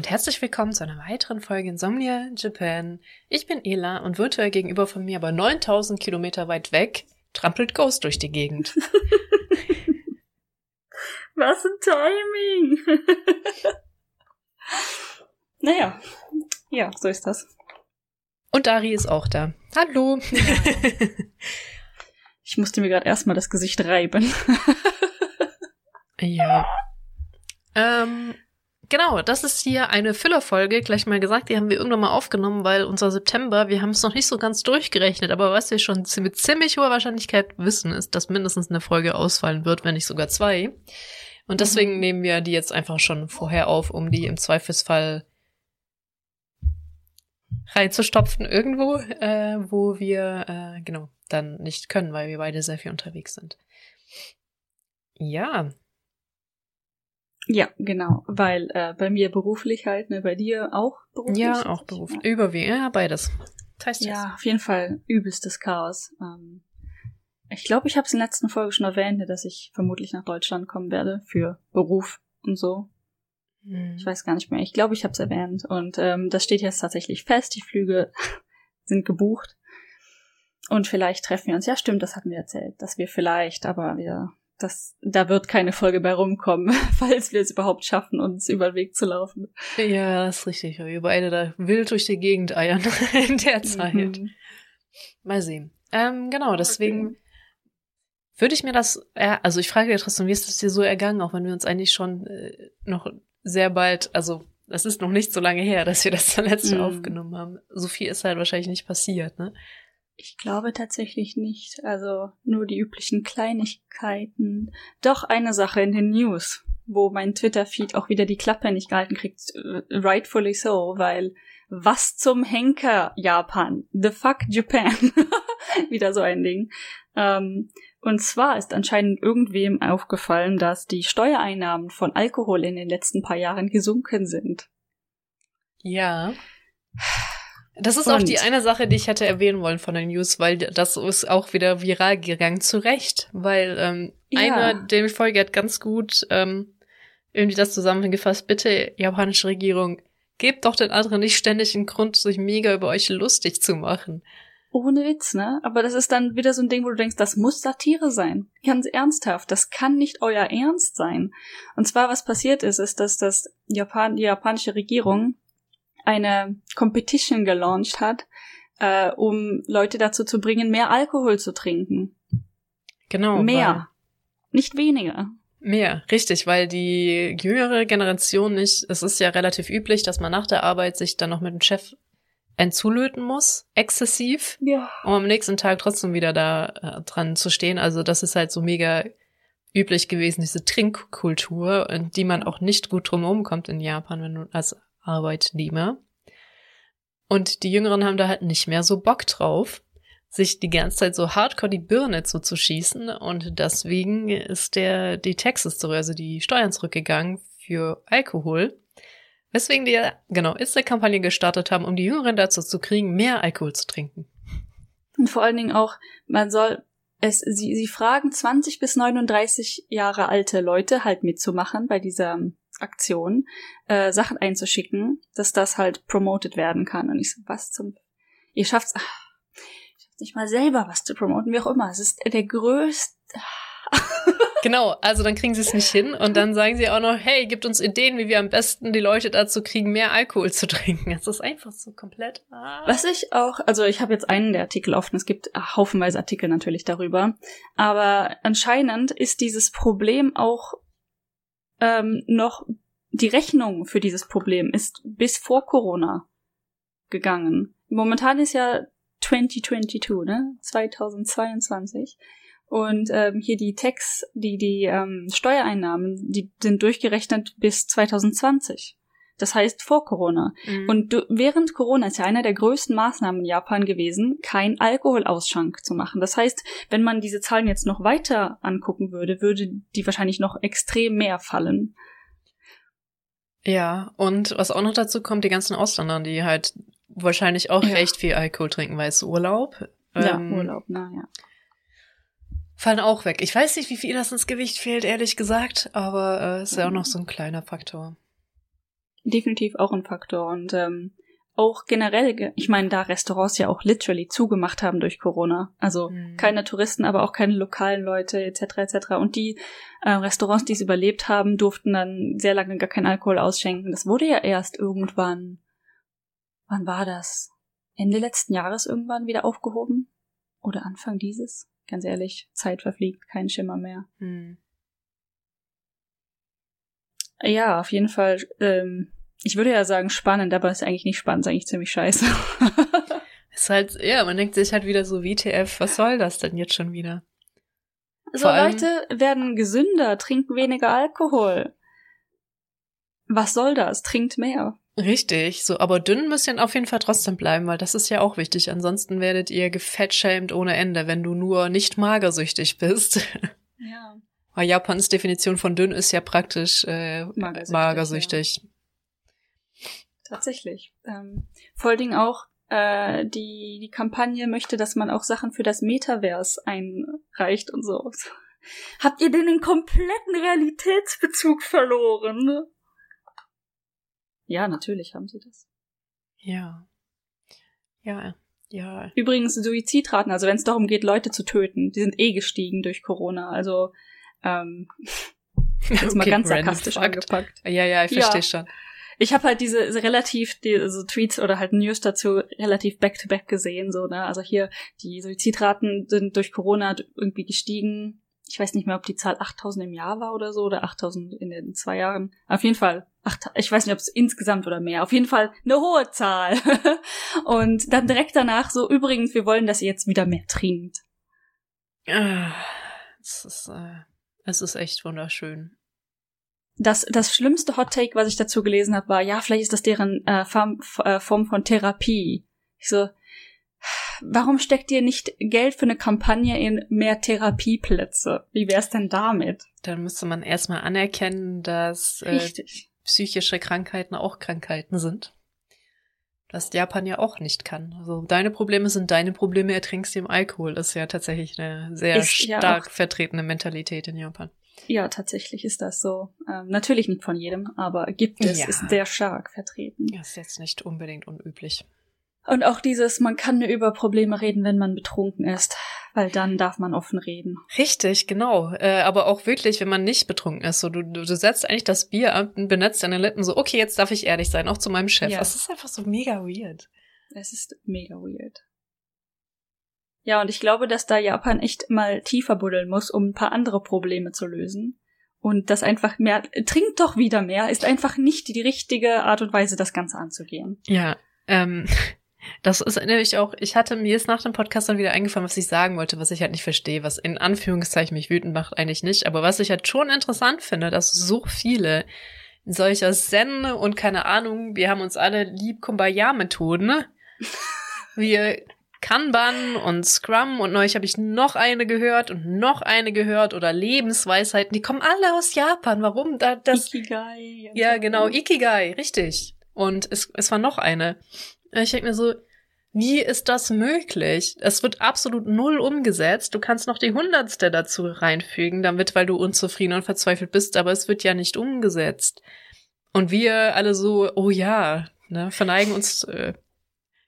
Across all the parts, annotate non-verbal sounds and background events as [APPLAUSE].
und herzlich willkommen zu einer weiteren Folge Insomnia Japan. Ich bin Ela und virtuell gegenüber von mir, aber 9000 Kilometer weit weg, trampelt Ghost durch die Gegend. [LAUGHS] Was ein Timing! [LAUGHS] naja, ja, so ist das. Und Dari ist auch da. Hallo! [LAUGHS] ich musste mir gerade erstmal das Gesicht reiben. ja. Ähm, Genau, das ist hier eine Füllerfolge, gleich mal gesagt, die haben wir irgendwann mal aufgenommen, weil unser September, wir haben es noch nicht so ganz durchgerechnet, aber was wir schon mit ziemlich hoher Wahrscheinlichkeit wissen, ist, dass mindestens eine Folge ausfallen wird, wenn nicht sogar zwei. Und deswegen mhm. nehmen wir die jetzt einfach schon vorher auf, um die im Zweifelsfall reinzustopfen irgendwo, äh, wo wir äh, genau dann nicht können, weil wir beide sehr viel unterwegs sind. Ja, ja, genau, weil äh, bei mir beruflich halt, ne, bei dir auch beruflich. Ja, auch beruflich. Ja. Überwiegend, ja, beides. Heißt ja, auf jeden Fall übelstes Chaos. Ähm, ich glaube, ich habe es in der letzten Folge schon erwähnt, ne, dass ich vermutlich nach Deutschland kommen werde für Beruf und so. Hm. Ich weiß gar nicht mehr. Ich glaube, ich habe es erwähnt. Und ähm, das steht jetzt tatsächlich fest. Die Flüge [LAUGHS] sind gebucht. Und vielleicht treffen wir uns. Ja, stimmt, das hatten wir erzählt, dass wir vielleicht, aber wir das, da wird keine Folge bei rumkommen, [LAUGHS] falls wir es überhaupt schaffen, uns über den Weg zu laufen. Ja, das ist richtig. Wir beide da wild durch die Gegend eiern [LAUGHS] in der Zeit. Mhm. Mal sehen. Ähm, genau, deswegen okay. würde ich mir das, also ich frage ja trotzdem, wie ist das dir so ergangen, auch wenn wir uns eigentlich schon äh, noch sehr bald, also das ist noch nicht so lange her, dass wir das [LAUGHS] zuletzt mhm. aufgenommen haben. So viel ist halt wahrscheinlich nicht passiert, ne? Ich glaube tatsächlich nicht. Also nur die üblichen Kleinigkeiten. Doch eine Sache in den News, wo mein Twitter-Feed auch wieder die Klappe nicht gehalten kriegt. Äh, rightfully so, weil was zum Henker Japan? The fuck Japan? [LAUGHS] wieder so ein Ding. Ähm, und zwar ist anscheinend irgendwem aufgefallen, dass die Steuereinnahmen von Alkohol in den letzten paar Jahren gesunken sind. Ja. Das ist und. auch die eine Sache, die ich hätte erwähnen wollen von den News, weil das ist auch wieder viral gegangen, zu Recht, weil ähm, ja. einer der Folge hat ganz gut ähm, irgendwie das zusammengefasst, bitte, japanische Regierung, gebt doch den anderen nicht ständig einen Grund, sich mega über euch lustig zu machen. Ohne Witz, ne? Aber das ist dann wieder so ein Ding, wo du denkst, das muss Satire sein. Ganz ernsthaft. Das kann nicht euer Ernst sein. Und zwar, was passiert ist, ist, dass das Japan, die japanische Regierung eine Competition gelauncht hat, äh, um Leute dazu zu bringen, mehr Alkohol zu trinken. Genau. Mehr. Nicht weniger. Mehr, richtig, weil die jüngere Generation nicht, es ist ja relativ üblich, dass man nach der Arbeit sich dann noch mit dem Chef entzulöten muss, exzessiv, ja. um am nächsten Tag trotzdem wieder da äh, dran zu stehen. Also das ist halt so mega üblich gewesen, diese Trinkkultur, in die man auch nicht gut drumherum kommt in Japan, wenn du als Arbeitnehmer. Und die Jüngeren haben da halt nicht mehr so Bock drauf, sich die ganze Zeit so hardcore die Birne zuzuschießen. Und deswegen ist der, die Taxes zurück, also die Steuern zurückgegangen für Alkohol. Weswegen die, genau, ist der Kampagne gestartet haben, um die Jüngeren dazu zu kriegen, mehr Alkohol zu trinken. Und vor allen Dingen auch, man soll es, sie, sie fragen 20 bis 39 Jahre alte Leute halt mitzumachen bei dieser Aktion, äh, Sachen einzuschicken, dass das halt promoted werden kann. Und ich so, was zum, ihr schafft's, ach, ich schafft's nicht mal selber was zu promoten, wie auch immer. Es ist der größte, [LAUGHS] Genau, also dann kriegen sie es nicht hin und dann sagen sie auch noch, hey, gibt uns Ideen, wie wir am besten die Leute dazu kriegen, mehr Alkohol zu trinken. Das ist einfach so komplett. Ah. Was ich auch, also ich habe jetzt einen der Artikel offen, es gibt haufenweise Artikel natürlich darüber, aber anscheinend ist dieses Problem auch ähm, noch, die Rechnung für dieses Problem ist bis vor Corona gegangen. Momentan ist ja 2022, ne? 2022. Und ähm, hier die Tax, die, die ähm, Steuereinnahmen, die sind durchgerechnet bis 2020. Das heißt vor Corona. Mhm. Und du, während Corona ist ja einer der größten Maßnahmen in Japan gewesen, kein Alkoholausschank zu machen. Das heißt, wenn man diese Zahlen jetzt noch weiter angucken würde, würde die wahrscheinlich noch extrem mehr fallen. Ja, und was auch noch dazu kommt, die ganzen Ausländer, die halt wahrscheinlich auch ja. recht viel Alkohol trinken, weil es Urlaub. Ja, ähm, Urlaub, na ja fallen auch weg. Ich weiß nicht, wie viel das ins Gewicht fehlt, ehrlich gesagt, aber äh, ist ja auch noch so ein kleiner Faktor. Definitiv auch ein Faktor. Und ähm, auch generell, ich meine, da Restaurants ja auch literally zugemacht haben durch Corona. Also mhm. keine Touristen, aber auch keine lokalen Leute etc. etc. Und die äh, Restaurants, die es überlebt haben, durften dann sehr lange gar keinen Alkohol ausschenken. Das wurde ja erst irgendwann, wann war das? Ende letzten Jahres irgendwann wieder aufgehoben? Oder Anfang dieses? Ganz ehrlich, Zeit verfliegt, kein Schimmer mehr. Hm. Ja, auf jeden Fall. Ähm, ich würde ja sagen spannend, aber ist eigentlich nicht spannend, ist eigentlich ziemlich scheiße. [LAUGHS] ist halt, ja, man denkt sich halt wieder so, WTF, was soll das denn jetzt schon wieder? So, allem, Leute werden gesünder, trinken weniger Alkohol. Was soll das? Trinkt mehr. Richtig, so, aber dünn müsst ihr auf jeden Fall trotzdem bleiben, weil das ist ja auch wichtig. Ansonsten werdet ihr gefettschämt ohne Ende, wenn du nur nicht magersüchtig bist. [LAUGHS] Ja. Weil Japans Definition von dünn ist ja praktisch äh, magersüchtig. magersüchtig. Ja. Tatsächlich. Ähm, vor allen Dingen auch äh, die, die Kampagne möchte, dass man auch Sachen für das Metaverse einreicht und so. [LAUGHS] Habt ihr denn den kompletten Realitätsbezug verloren? Ja, natürlich haben sie das. Ja. Ja, ja. Übrigens, Suizidraten, also wenn es darum geht, Leute zu töten, die sind eh gestiegen durch Corona. Also, ähm, [LAUGHS] jetzt okay, mal ganz sarkastisch angepackt. Ja, ja, ich verstehe ja. schon. Ich habe halt diese relativ, diese Tweets oder halt News dazu relativ back-to-back -back gesehen, so, ne? Also hier, die Suizidraten sind durch Corona irgendwie gestiegen ich weiß nicht mehr, ob die Zahl 8000 im Jahr war oder so oder 8000 in den zwei Jahren. Auf jeden Fall, acht, ich weiß nicht, ob es insgesamt oder mehr. Auf jeden Fall eine hohe Zahl. [LAUGHS] und dann direkt danach so, übrigens, wir wollen, dass ihr jetzt wieder mehr trinkt. Ah, es ist, äh, es ist echt wunderschön. Das, das schlimmste Hot Take, was ich dazu gelesen habe, war, ja, vielleicht ist das deren äh, Form, äh, Form von Therapie. Ich so, warum steckt ihr nicht Geld für eine Kampagne in mehr Therapieplätze? Wie wär's denn damit? Dann müsste man erstmal anerkennen, dass äh, psychische Krankheiten auch Krankheiten sind. Was Japan ja auch nicht kann. Also deine Probleme sind deine Probleme, ertrinkst im Alkohol. Das ist ja tatsächlich eine sehr ist stark ja vertretene Mentalität in Japan. Ja, tatsächlich ist das so. Ähm, natürlich nicht von jedem, aber gibt es, ja. ist sehr stark vertreten. Das ist jetzt nicht unbedingt unüblich. Und auch dieses, man kann nur über Probleme reden, wenn man betrunken ist, weil dann darf man offen reden. Richtig, genau. Äh, aber auch wirklich, wenn man nicht betrunken ist. So, du, du, du setzt eigentlich das Bier ab und benetzt deine Lippen so, okay, jetzt darf ich ehrlich sein, auch zu meinem Chef. Ja. Das ist einfach so mega weird. Es ist mega weird. Ja, und ich glaube, dass da Japan echt mal tiefer buddeln muss, um ein paar andere Probleme zu lösen. Und das einfach mehr, trinkt doch wieder mehr, ist einfach nicht die richtige Art und Weise, das Ganze anzugehen. Ja, ähm, das ist nämlich auch, ich hatte mir jetzt nach dem Podcast dann wieder eingefallen, was ich sagen wollte, was ich halt nicht verstehe, was in Anführungszeichen mich wütend macht, eigentlich nicht. Aber was ich halt schon interessant finde, dass so viele solcher Zen und keine Ahnung, wir haben uns alle lieb Kumbaya-Methoden, ne? Wir Kanban und Scrum und neulich habe ich noch eine gehört und noch eine gehört oder Lebensweisheiten, die kommen alle aus Japan. Warum? Da, das, Ikigai. Ja, genau, Ikigai, richtig. Und es, es war noch eine. Ich denke mir so, wie ist das möglich? Es wird absolut null umgesetzt. Du kannst noch die Hundertste dazu reinfügen, damit, weil du unzufrieden und verzweifelt bist, aber es wird ja nicht umgesetzt. Und wir alle so, oh ja, ne, verneigen uns äh,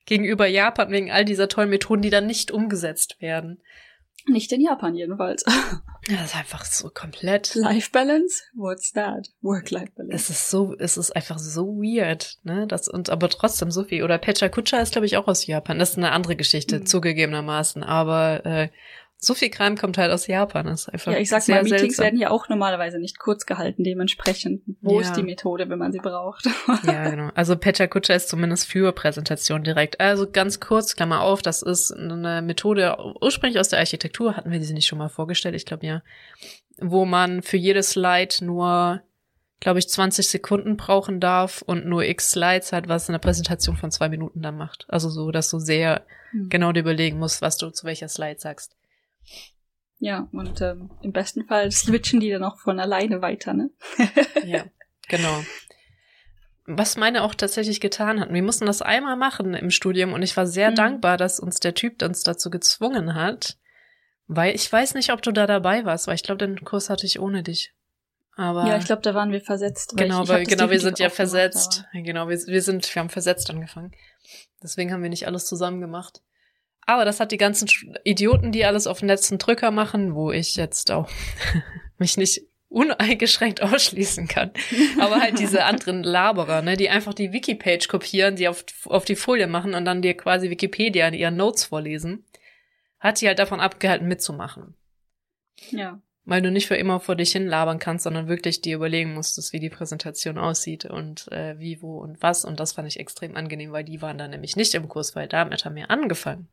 gegenüber Japan wegen all dieser tollen Methoden, die dann nicht umgesetzt werden. Nicht in Japan jedenfalls. [LAUGHS] Ja, das ist einfach so komplett. Life Balance? What's that? Work-Life Balance. Es ist so, es ist einfach so weird, ne? Das, und aber trotzdem so viel. Oder Pecha Kucha ist, glaube ich, auch aus Japan. Das ist eine andere Geschichte, mhm. zugegebenermaßen. Aber äh, so viel Kram kommt halt aus Japan. Das ist einfach ja, ich sag mal, Meetings seltsam. werden ja auch normalerweise nicht kurz gehalten, dementsprechend. Wo ja. ist die Methode, wenn man sie braucht? [LAUGHS] ja, genau. Also Pecha Kucha ist zumindest für Präsentation direkt. Also ganz kurz, Klammer auf, das ist eine Methode ursprünglich aus der Architektur. Hatten wir sie nicht schon mal vorgestellt? Ich glaube ja. Wo man für jedes Slide nur glaube ich, 20 Sekunden brauchen darf und nur x Slides hat, was eine Präsentation von zwei Minuten dann macht. Also so, dass du sehr mhm. genau dir überlegen musst, was du zu welcher Slide sagst. Ja, und ähm, im besten Fall switchen die dann auch von alleine weiter, ne? [LAUGHS] ja, genau. Was meine auch tatsächlich getan hat. Wir mussten das einmal machen im Studium und ich war sehr mhm. dankbar, dass uns der Typ uns dazu gezwungen hat, weil ich weiß nicht, ob du da dabei warst, weil ich glaube, den Kurs hatte ich ohne dich. Aber ja, ich glaube, da waren wir versetzt. Genau, weil, genau, wir sind ja versetzt. Gemacht, genau, wir, wir sind, wir haben versetzt angefangen. Deswegen haben wir nicht alles zusammen gemacht. Aber das hat die ganzen Idioten, die alles auf den letzten Drücker machen, wo ich jetzt auch [LAUGHS] mich nicht uneingeschränkt ausschließen kann. Aber halt diese [LAUGHS] anderen Laberer, ne, die einfach die Wikipage kopieren, die auf, auf die Folie machen und dann dir quasi Wikipedia in ihren Notes vorlesen, hat sie halt davon abgehalten, mitzumachen. Ja weil du nicht für immer vor dich hin labern kannst, sondern wirklich dir überlegen musstest, wie die Präsentation aussieht und äh, wie, wo und was. Und das fand ich extrem angenehm, weil die waren dann nämlich nicht im Kurs, weil damit haben wir angefangen.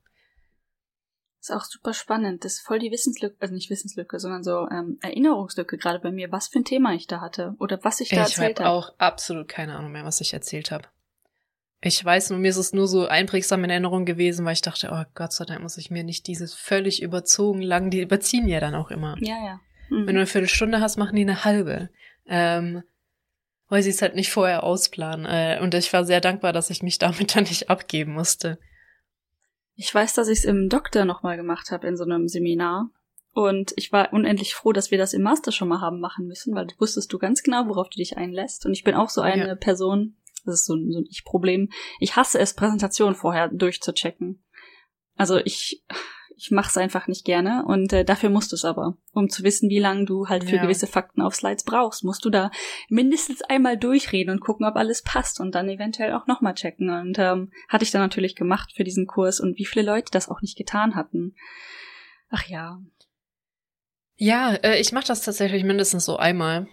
Ist auch super spannend. Das ist voll die Wissenslücke, also nicht Wissenslücke, sondern so ähm, Erinnerungslücke gerade bei mir, was für ein Thema ich da hatte oder was ich da ich erzählt habe. Ich habe auch absolut keine Ahnung mehr, was ich erzählt habe. Ich weiß nur, mir ist es nur so einprägsam in Erinnerung gewesen, weil ich dachte, oh Gott sei Dank muss ich mir nicht dieses völlig überzogen lang, die überziehen ja dann auch immer. Ja, ja. Mhm. Wenn du eine Viertelstunde hast, machen die eine halbe. Ähm, weil sie es halt nicht vorher ausplanen. Äh, und ich war sehr dankbar, dass ich mich damit [LAUGHS] dann nicht abgeben musste. Ich weiß, dass ich es im Doktor nochmal gemacht habe in so einem Seminar. Und ich war unendlich froh, dass wir das im Master schon mal haben machen müssen, weil du wusstest du ganz genau, worauf du dich einlässt. Und ich bin auch so eine ja. Person, das ist so, so ein Ich-Problem. Ich hasse es, Präsentationen vorher durchzuchecken. Also ich, ich mach's einfach nicht gerne und äh, dafür musst du es aber. Um zu wissen, wie lange du halt für ja. gewisse Fakten auf Slides brauchst, musst du da mindestens einmal durchreden und gucken, ob alles passt und dann eventuell auch nochmal checken. Und ähm, hatte ich dann natürlich gemacht für diesen Kurs und wie viele Leute das auch nicht getan hatten. Ach ja. Ja, äh, ich mache das tatsächlich mindestens so einmal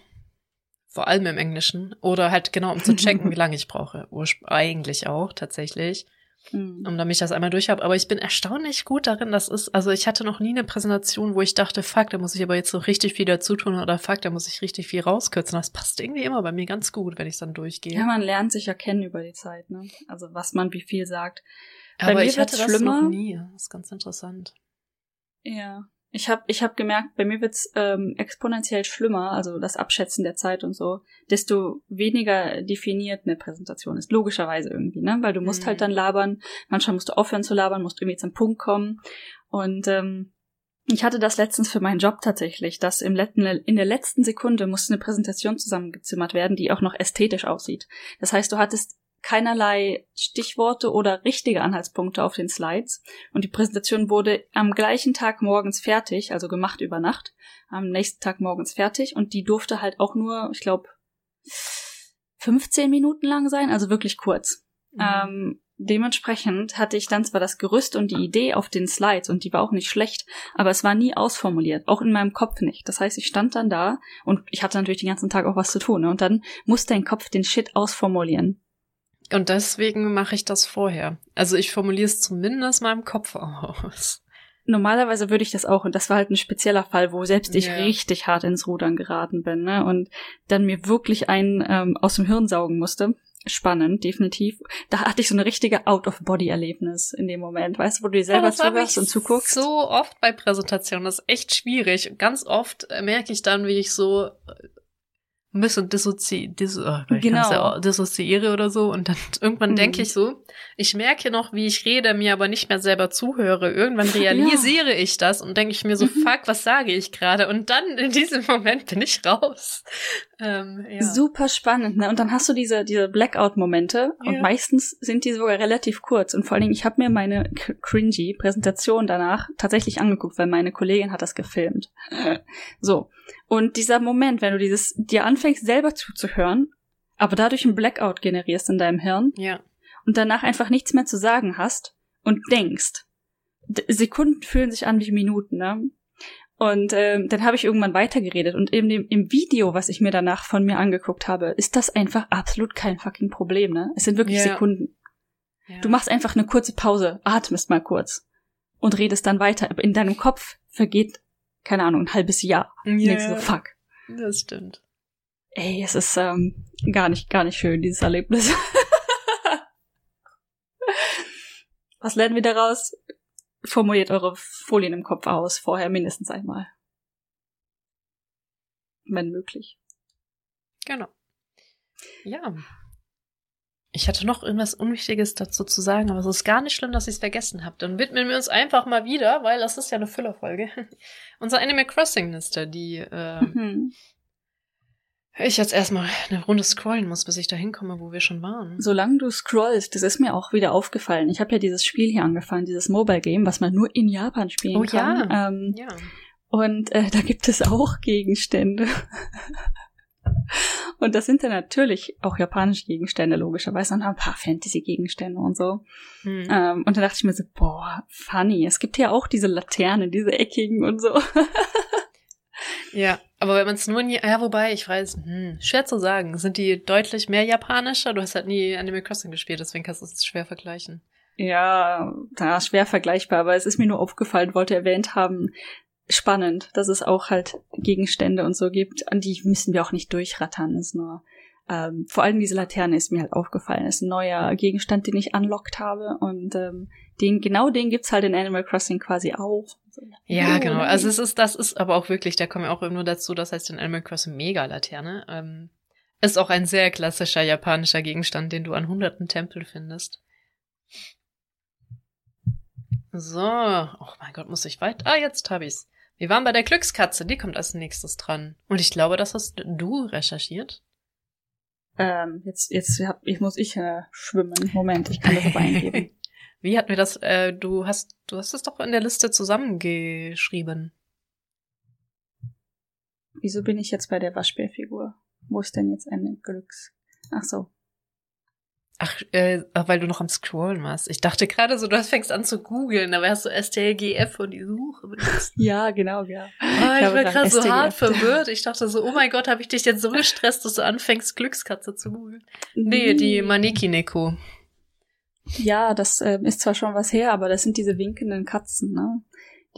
vor allem im Englischen. Oder halt genau, um zu checken, [LAUGHS] wie lange ich brauche. Urspr eigentlich auch, tatsächlich. Mhm. Um damit ich das einmal durch habe. Aber ich bin erstaunlich gut darin, das ist, also ich hatte noch nie eine Präsentation, wo ich dachte, fuck, da muss ich aber jetzt so richtig viel dazu tun oder fuck, da muss ich richtig viel rauskürzen. Das passt irgendwie immer bei mir ganz gut, wenn ich dann durchgehe. Ja, man lernt sich ja kennen über die Zeit, ne? Also was man wie viel sagt. Bei aber ich hatte das schlimmer. noch nie. Das ist ganz interessant. Ja. Ich habe ich hab gemerkt, bei mir wird's ähm, exponentiell schlimmer, also das Abschätzen der Zeit und so, desto weniger definiert eine Präsentation ist. Logischerweise irgendwie, ne? Weil du musst halt mhm. halt dann labern, manchmal musst du aufhören zu labern, musst irgendwie zum Punkt kommen. Und ähm, ich hatte das letztens für meinen Job tatsächlich, dass im letzten, in der letzten Sekunde musste eine Präsentation zusammengezimmert werden, die auch noch ästhetisch aussieht. Das heißt, du hattest keinerlei Stichworte oder richtige Anhaltspunkte auf den Slides. Und die Präsentation wurde am gleichen Tag morgens fertig, also gemacht über Nacht, am nächsten Tag morgens fertig. Und die durfte halt auch nur, ich glaube, 15 Minuten lang sein, also wirklich kurz. Mhm. Ähm, dementsprechend hatte ich dann zwar das Gerüst und die Idee auf den Slides und die war auch nicht schlecht, aber es war nie ausformuliert, auch in meinem Kopf nicht. Das heißt, ich stand dann da und ich hatte natürlich den ganzen Tag auch was zu tun ne? und dann musste dein Kopf den Shit ausformulieren. Und deswegen mache ich das vorher. Also ich formuliere es zumindest mal im Kopf aus. Normalerweise würde ich das auch, und das war halt ein spezieller Fall, wo selbst ich yeah. richtig hart ins Rudern geraten bin, ne? Und dann mir wirklich einen ähm, aus dem Hirn saugen musste. Spannend, definitiv. Da hatte ich so eine richtige Out-of-Body-Erlebnis in dem Moment, weißt du, wo du dir selber ja, zuhörst und zuguckst. So oft bei Präsentationen, das ist echt schwierig. Ganz oft merke ich dann, wie ich so ein bisschen dissozi dis oh, genau. ja dissoziiere oder so und dann [LAUGHS] irgendwann mhm. denke ich so, ich merke noch, wie ich rede, mir aber nicht mehr selber zuhöre. Irgendwann [LAUGHS] realisiere ja. ich das und denke ich mir so, mhm. fuck, was sage ich gerade? Und dann in diesem Moment bin ich raus. Ähm, ja. Super spannend, ne? Und dann hast du diese, diese Blackout-Momente ja. und meistens sind die sogar relativ kurz. Und vor allen Dingen, ich habe mir meine cringy Präsentation danach tatsächlich angeguckt, weil meine Kollegin hat das gefilmt. [LAUGHS] so. Und dieser Moment, wenn du dieses dir anfängst selber zuzuhören, aber dadurch ein Blackout generierst in deinem Hirn ja. und danach einfach nichts mehr zu sagen hast und denkst. Sekunden fühlen sich an wie Minuten, ne? Und ähm, dann habe ich irgendwann weitergeredet und in dem, im Video, was ich mir danach von mir angeguckt habe, ist das einfach absolut kein fucking Problem, ne? Es sind wirklich yeah. Sekunden. Yeah. Du machst einfach eine kurze Pause, atmest mal kurz und redest dann weiter. Aber in deinem Kopf vergeht, keine Ahnung, ein halbes Jahr. Ja. Yeah. So, fuck. Das stimmt. ey, es ist ähm, gar nicht, gar nicht schön, dieses Erlebnis. [LAUGHS] Was lernen wir daraus? Formuliert eure Folien im Kopf aus, vorher mindestens einmal. Wenn möglich. Genau. Ja. Ich hatte noch irgendwas Unwichtiges dazu zu sagen, aber es ist gar nicht schlimm, dass ich es vergessen habe. Dann widmen wir uns einfach mal wieder, weil das ist ja eine Füllerfolge. [LAUGHS] Unser Animal Crossing Liste, die äh, mhm. Ich jetzt erstmal eine Runde scrollen muss, bis ich da hinkomme, wo wir schon waren. Solange du scrollst, das ist mir auch wieder aufgefallen. Ich habe ja dieses Spiel hier angefangen, dieses Mobile Game, was man nur in Japan spielen oh, kann. Ja. Ähm, ja. Und äh, da gibt es auch Gegenstände. [LAUGHS] Und das sind dann natürlich auch japanische Gegenstände, logischerweise, und ein paar Fantasy-Gegenstände und so. Hm. Ähm, und da dachte ich mir so, boah, funny. Es gibt ja auch diese Laternen, diese eckigen und so. [LAUGHS] ja, aber wenn man es nur nie, ja, wobei, ich weiß, hm, schwer zu sagen. Sind die deutlich mehr japanischer? Du hast halt nie Animal Crossing gespielt, deswegen kannst du es schwer vergleichen. Ja, da schwer vergleichbar, aber es ist mir nur aufgefallen, wollte erwähnt haben, spannend, dass es auch halt Gegenstände und so gibt, an die müssen wir auch nicht durchrattern. ist nur ähm, vor allem diese Laterne ist mir halt aufgefallen. ist ein neuer Gegenstand, den ich unlockt habe und ähm, den genau den gibt's halt in Animal Crossing quasi auch. Ja, oh, genau. Also es ist das ist aber auch wirklich, da kommen wir auch nur dazu, das heißt in Animal Crossing Mega Laterne. Ähm, ist auch ein sehr klassischer japanischer Gegenstand, den du an hunderten Tempel findest. So, oh mein Gott, muss ich weit? Ah, jetzt hab ich's. Wir waren bei der Glückskatze, die kommt als nächstes dran. Und ich glaube, das hast du recherchiert. Ähm, jetzt, jetzt hab, ich muss ich äh, schwimmen. Moment, ich kann das aber eingeben. [LAUGHS] Wie hat mir das, äh, du hast, du hast es doch in der Liste zusammengeschrieben. Wieso bin ich jetzt bei der Waschbärfigur? Wo ist denn jetzt eine Glücks? Ach so. Ach, äh, weil du noch am Scrollen warst. Ich dachte gerade so, du fängst an zu googeln, da wärst du STLGF und die Suche benutzt. [LAUGHS] Ja, genau, ja. Oh, ich, ich war gerade so hart verwirrt. Ich dachte so, oh mein Gott, habe ich dich jetzt so gestresst, dass du anfängst, Glückskatze zu googeln. Nee, die Maniki-Neko. Ja, das äh, ist zwar schon was her, aber das sind diese winkenden Katzen, ne?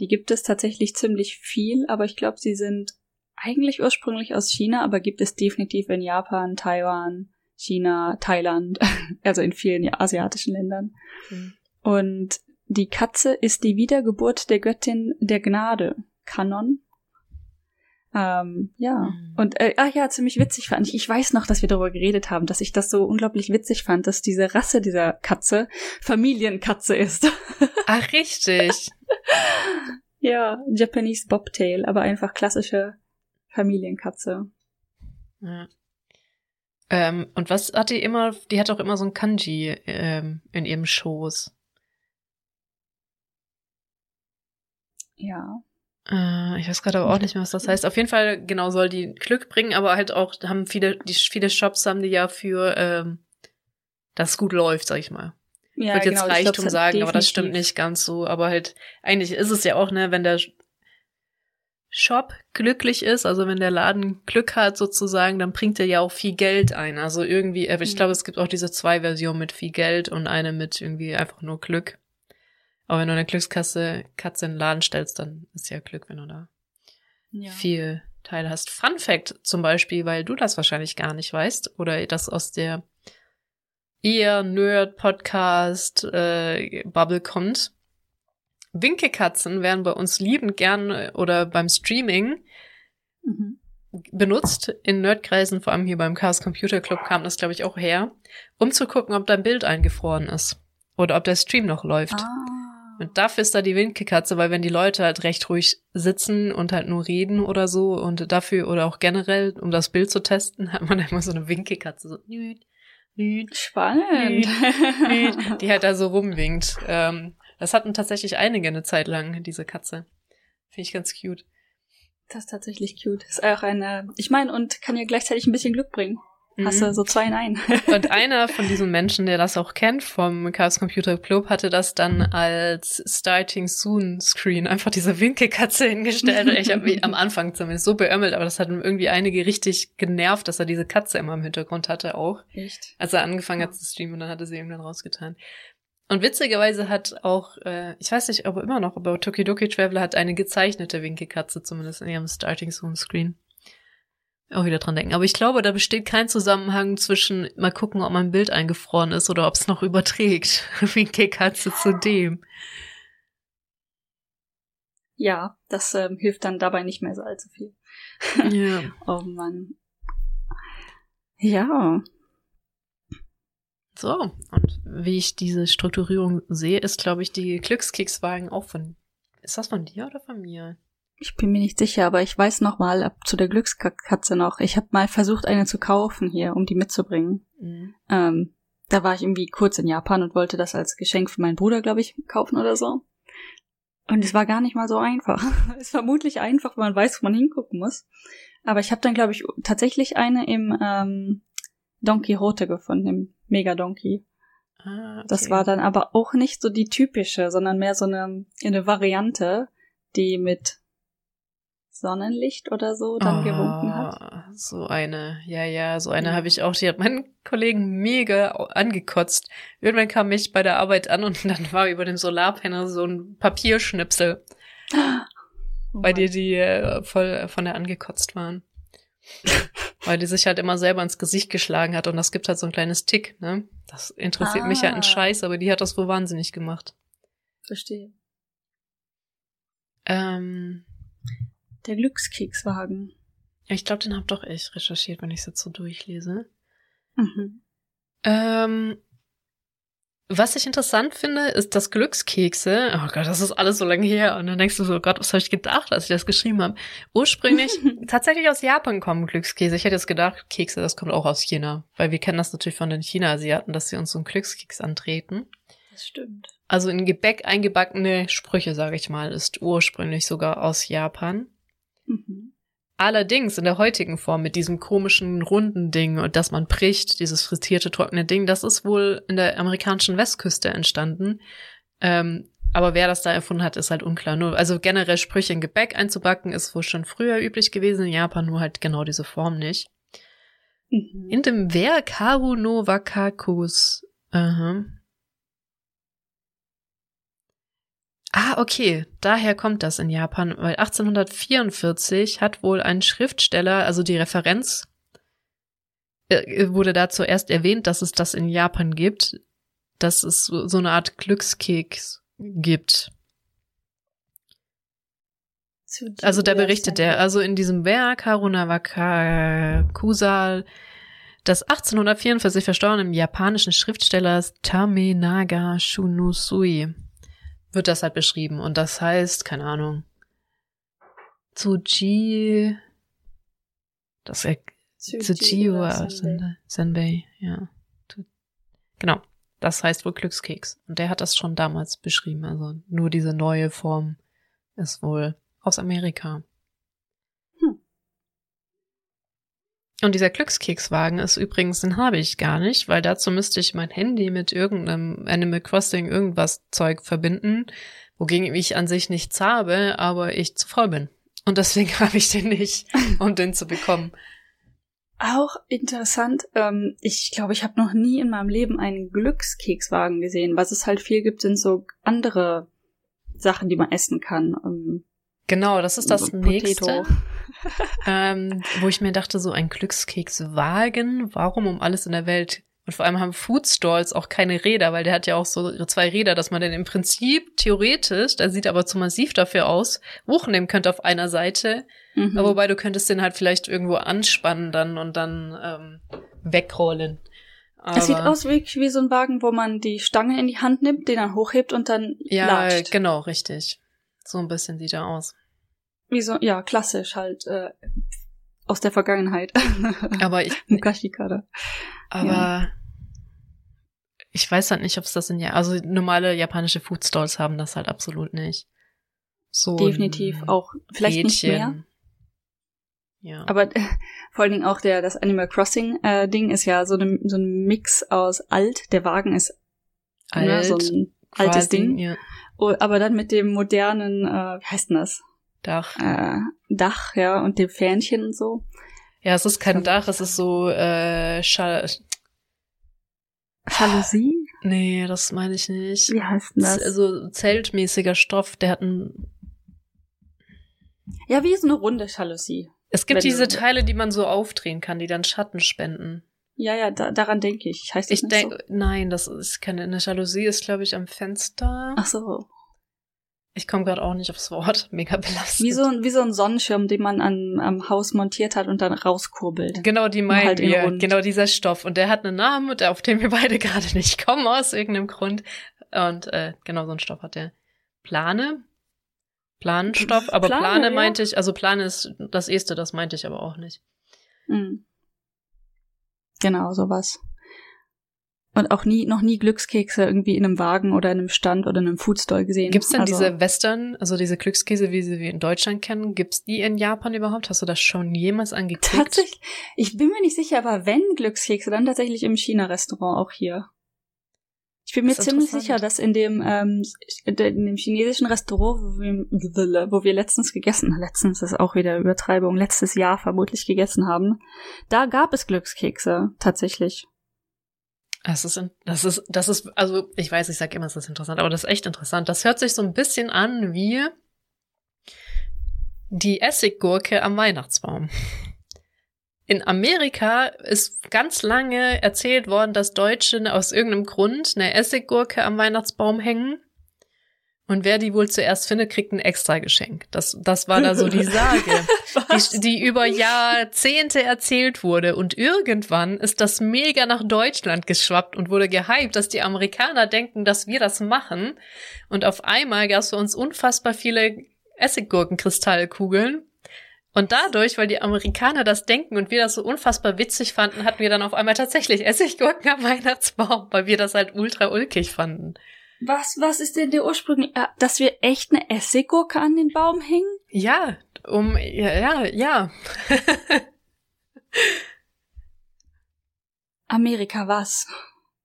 Die gibt es tatsächlich ziemlich viel, aber ich glaube, sie sind eigentlich ursprünglich aus China, aber gibt es definitiv in Japan, Taiwan, China, Thailand, [LAUGHS] also in vielen asiatischen Ländern. Mhm. Und die Katze ist die Wiedergeburt der Göttin der Gnade, Kanon. Ähm, ja, mhm. und äh, ah ja, ziemlich witzig fand ich. Ich weiß noch, dass wir darüber geredet haben, dass ich das so unglaublich witzig fand, dass diese Rasse dieser Katze Familienkatze ist. [LAUGHS] Ach, richtig. ja, Japanese Bobtail, aber einfach klassische Familienkatze. Ja. Ähm, und was hat die immer? Die hat auch immer so ein Kanji ähm, in ihrem Schoß. Ja. Äh, ich weiß gerade aber auch nicht mehr, was das heißt. Auf jeden Fall, genau, soll die Glück bringen, aber halt auch, haben viele, die viele Shops haben die ja für, ähm, dass es gut läuft, sag ich mal. Ja, ich würde genau, jetzt Reichtum sagen, definitiv. aber das stimmt nicht ganz so. Aber halt, eigentlich ist es ja auch, ne, wenn der Shop glücklich ist, also wenn der Laden Glück hat sozusagen, dann bringt er ja auch viel Geld ein. Also irgendwie, äh, ich mhm. glaube, es gibt auch diese zwei Versionen mit viel Geld und eine mit irgendwie einfach nur Glück. Aber wenn du eine Glückskasse Katze in den Laden stellst, dann ist ja Glück, wenn du da ja. viel Teile hast. Fun Fact zum Beispiel, weil du das wahrscheinlich gar nicht weißt oder das aus der eher Nerd-Podcast äh, Bubble kommt. Winkekatzen werden bei uns liebend gern äh, oder beim Streaming mhm. benutzt. In Nerdkreisen, vor allem hier beim Chaos Computer Club kam das, glaube ich, auch her, um zu gucken, ob dein Bild eingefroren ist. Oder ob der Stream noch läuft. Ah. Und dafür ist da die Winkekatze, weil wenn die Leute halt recht ruhig sitzen und halt nur reden oder so und dafür oder auch generell, um das Bild zu testen, [LAUGHS] hat man immer so eine Winkekatze. So, nüt, nüt, Spannend. Nüt, nüt, die halt da so rumwinkt. Ähm, das hatten tatsächlich einige eine Zeit lang, diese Katze. Finde ich ganz cute. Das ist tatsächlich cute. Ist auch eine, ich meine, und kann ja gleichzeitig ein bisschen Glück bringen. Mhm. Hast du so zwei in einen. [LAUGHS] und einer von diesen Menschen, der das auch kennt vom Chaos Computer Club, hatte das dann als Starting Soon Screen einfach diese Winkelkatze hingestellt. ich habe mich am Anfang zumindest so beömmelt, aber das hat irgendwie einige richtig genervt, dass er diese Katze immer im Hintergrund hatte auch. Echt? Als er angefangen hat zu streamen, dann hat er sie eben dann rausgetan. Und witzigerweise hat auch, äh, ich weiß nicht, ob er immer noch, aber Tokidoki Traveler hat eine gezeichnete Winkelkatze zumindest in ihrem Starting Zone Screen. Auch wieder dran denken. Aber ich glaube, da besteht kein Zusammenhang zwischen mal gucken, ob mein Bild eingefroren ist oder ob es noch [LAUGHS] überträgt. Wie kannst du zu dem? Ja, das ähm, hilft dann dabei nicht mehr so allzu viel. Ja. [LAUGHS] oh Mann. Ja. So, und wie ich diese Strukturierung sehe, ist, glaube ich, die Glückskekswagen auch von. Ist das von dir oder von mir? Ich bin mir nicht sicher, aber ich weiß noch mal ab zu der Glückskatze noch. Ich habe mal versucht, eine zu kaufen hier, um die mitzubringen. Mhm. Ähm, da war ich irgendwie kurz in Japan und wollte das als Geschenk für meinen Bruder, glaube ich, kaufen oder so. Und es war gar nicht mal so einfach. [LAUGHS] es ist vermutlich einfach, wenn man weiß, wo man hingucken muss. Aber ich habe dann, glaube ich, tatsächlich eine im ähm, Don Quixote gefunden, im Mega Donkey. Ah, okay. Das war dann aber auch nicht so die typische, sondern mehr so eine, eine Variante, die mit Sonnenlicht oder so dann oh, gewunken hat. So eine, ja, ja, so eine ja. habe ich auch. Die hat meinen [LAUGHS] Kollegen mega angekotzt. Irgendwann kam ich bei der Arbeit an und [LAUGHS] dann war über dem Solarpanel so ein Papierschnipsel. [GASPS] Oh weil die die äh, voll von der angekotzt waren. [LAUGHS] weil die sich halt immer selber ins Gesicht geschlagen hat und das gibt halt so ein kleines Tick, ne? Das interessiert ah. mich ja ein Scheiß, aber die hat das wohl wahnsinnig gemacht. Verstehe. Ähm, der Glückskekswagen. Ja, ich glaube, den hab doch ich recherchiert, wenn ich es jetzt so durchlese. Mhm. Ähm, was ich interessant finde, ist, dass Glückskekse, oh Gott, das ist alles so lange her. Und dann denkst du so, oh Gott, was habe ich gedacht, als ich das geschrieben habe? Ursprünglich [LAUGHS] tatsächlich aus Japan kommen Glückskäse. Ich hätte jetzt gedacht, Kekse, das kommt auch aus China. Weil wir kennen das natürlich von den China-Asiaten, dass sie uns so einen Glückskeks antreten. Das stimmt. Also in Gebäck eingebackene Sprüche, sage ich mal, ist ursprünglich sogar aus Japan. Mhm. Allerdings in der heutigen Form mit diesem komischen runden Ding und dass man bricht, dieses frittierte trockene Ding, das ist wohl in der amerikanischen Westküste entstanden. Ähm, aber wer das da erfunden hat, ist halt unklar. Nur, also generell Sprüche in Gebäck einzubacken ist wohl schon früher üblich gewesen in Japan, nur halt genau diese Form nicht. Mhm. In dem Werk Haru no Wakakus, aha, Ah, okay, daher kommt das in Japan, weil 1844 hat wohl ein Schriftsteller, also die Referenz äh, wurde da zuerst erwähnt, dass es das in Japan gibt, dass es so eine Art Glückskeks gibt. Also da berichtet er, also in diesem Werk Harunawaka Kusal des 1844 verstorbenen japanischen Schriftstellers Tamenaga Shunusui wird das halt beschrieben. Und das heißt, keine Ahnung, Tsuji, das Tsuji oder Senbei, ja. Genau. Das heißt wohl Glückskeks. Und der hat das schon damals beschrieben. Also nur diese neue Form ist wohl aus Amerika. Und dieser Glückskekswagen ist übrigens, den habe ich gar nicht, weil dazu müsste ich mein Handy mit irgendeinem Animal Crossing irgendwas Zeug verbinden, wogegen ich an sich nichts habe, aber ich zu voll bin. Und deswegen [LAUGHS] habe ich den nicht, um den zu bekommen. Auch interessant, ähm, ich glaube, ich habe noch nie in meinem Leben einen Glückskekswagen gesehen. Was es halt viel gibt, sind so andere Sachen, die man essen kann. Ähm, genau, das ist das nächste [LAUGHS] ähm, wo ich mir dachte, so ein Glückskekswagen, warum um alles in der Welt? Und vor allem haben Foodstalls auch keine Räder, weil der hat ja auch so zwei Räder, dass man dann im Prinzip theoretisch, der sieht aber zu massiv dafür aus, hochnehmen könnte auf einer Seite. Mhm. Aber wobei du könntest den halt vielleicht irgendwo anspannen dann und dann ähm, wegrollen. Aber es sieht aus wirklich wie so ein Wagen, wo man die Stange in die Hand nimmt, den dann hochhebt und dann Ja, latscht. genau, richtig. So ein bisschen sieht er aus. Wie so, ja, klassisch halt äh, aus der Vergangenheit. [LAUGHS] Aber ich. Mukashikara. Aber ja. ich weiß halt nicht, ob es das in ja, also normale japanische Foodstalls haben das halt absolut nicht. So definitiv auch vielleicht Rädchen. nicht mehr. Ja. Aber äh, vor allen Dingen auch der das Animal Crossing äh, Ding ist ja so, ne, so ein Mix aus alt. Der Wagen ist alt, ne, so ein altes Ding. Ja. Oh, aber dann mit dem modernen, äh, wie heißt denn das? Dach. Äh, Dach, ja, und dem Fähnchen und so. Ja, es ist kein Dach, es ist so äh, Schall Jalousie? Nee, das meine ich nicht. Wie heißt denn das? Also zeltmäßiger Stoff, der hat ein Ja, wie so eine runde Jalousie. Es gibt diese Teile, die man so aufdrehen kann, die dann Schatten spenden. Ja, ja, da, daran denke ich. Heißt das ich denke, so? nein, das ist keine, eine Jalousie ist, glaube ich, am Fenster. Ach so. Ich komme gerade auch nicht aufs Wort. [LAUGHS] Mega belastet. Wie so, wie so ein Sonnenschirm, den man an, am Haus montiert hat und dann rauskurbelt. Genau, die meinen halt wir. Genau dieser Stoff. Und der hat einen Namen, auf den wir beide [LAUGHS] gerade nicht kommen, aus irgendeinem Grund. Und äh, genau so ein Stoff hat der. Plane? Planenstoff, aber Plane, Plane meinte ja. ich, also Plane ist das erste, das meinte ich aber auch nicht. Mhm. Genau, sowas. Und auch nie, noch nie Glückskekse irgendwie in einem Wagen oder in einem Stand oder in einem Foodstore gesehen. Gibt's denn also, diese Western, also diese Glückskäse, wie sie wir in Deutschland kennen, gibt's die in Japan überhaupt? Hast du das schon jemals angeklickt? Tatsächlich, ich bin mir nicht sicher, aber wenn Glückskekse, dann tatsächlich im China-Restaurant auch hier. Ich bin mir ziemlich sicher, dass in dem, ähm, in dem chinesischen Restaurant, wo wir, wo wir letztens gegessen, letztens ist auch wieder Übertreibung, letztes Jahr vermutlich gegessen haben, da gab es Glückskekse, tatsächlich. Das ist, das ist, das ist, also ich weiß, ich sage immer, es ist interessant, aber das ist echt interessant. Das hört sich so ein bisschen an wie die Essiggurke am Weihnachtsbaum. In Amerika ist ganz lange erzählt worden, dass Deutsche aus irgendeinem Grund eine Essiggurke am Weihnachtsbaum hängen. Und wer die wohl zuerst findet, kriegt ein extra Geschenk. Das, das war da so die [LAUGHS] Sage, die, die über Jahrzehnte erzählt wurde. Und irgendwann ist das mega nach Deutschland geschwappt und wurde gehypt, dass die Amerikaner denken, dass wir das machen. Und auf einmal gab es für uns unfassbar viele Essiggurkenkristallkugeln. Und dadurch, weil die Amerikaner das denken und wir das so unfassbar witzig fanden, hatten wir dann auf einmal tatsächlich Essiggurken am [LAUGHS] Weihnachtsbaum, weil wir das halt ultra ulkig fanden. Was, was ist denn der Ursprung, äh, dass wir echt eine Essiggurke an den Baum hängen? Ja, um, ja, ja, ja. [LAUGHS] Amerika was?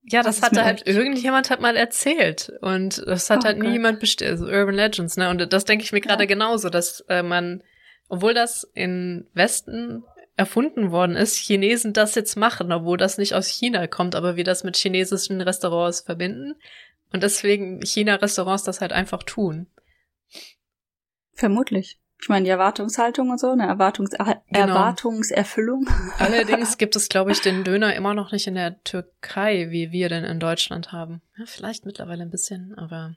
Ja, das, das hatte halt irgendjemand hat mal erzählt und das hat oh, halt nie jemand bestellt, also Urban Legends, ne? Und das denke ich mir gerade ja. genauso, dass äh, man obwohl das in Westen erfunden worden ist, Chinesen das jetzt machen, obwohl das nicht aus China kommt, aber wir das mit chinesischen Restaurants verbinden und deswegen China-Restaurants das halt einfach tun. Vermutlich. Ich meine, die Erwartungshaltung und so, eine Erwartungs genau. Erwartungserfüllung. [LAUGHS] Allerdings gibt es, glaube ich, den Döner immer noch nicht in der Türkei, wie wir den in Deutschland haben. Ja, vielleicht mittlerweile ein bisschen, aber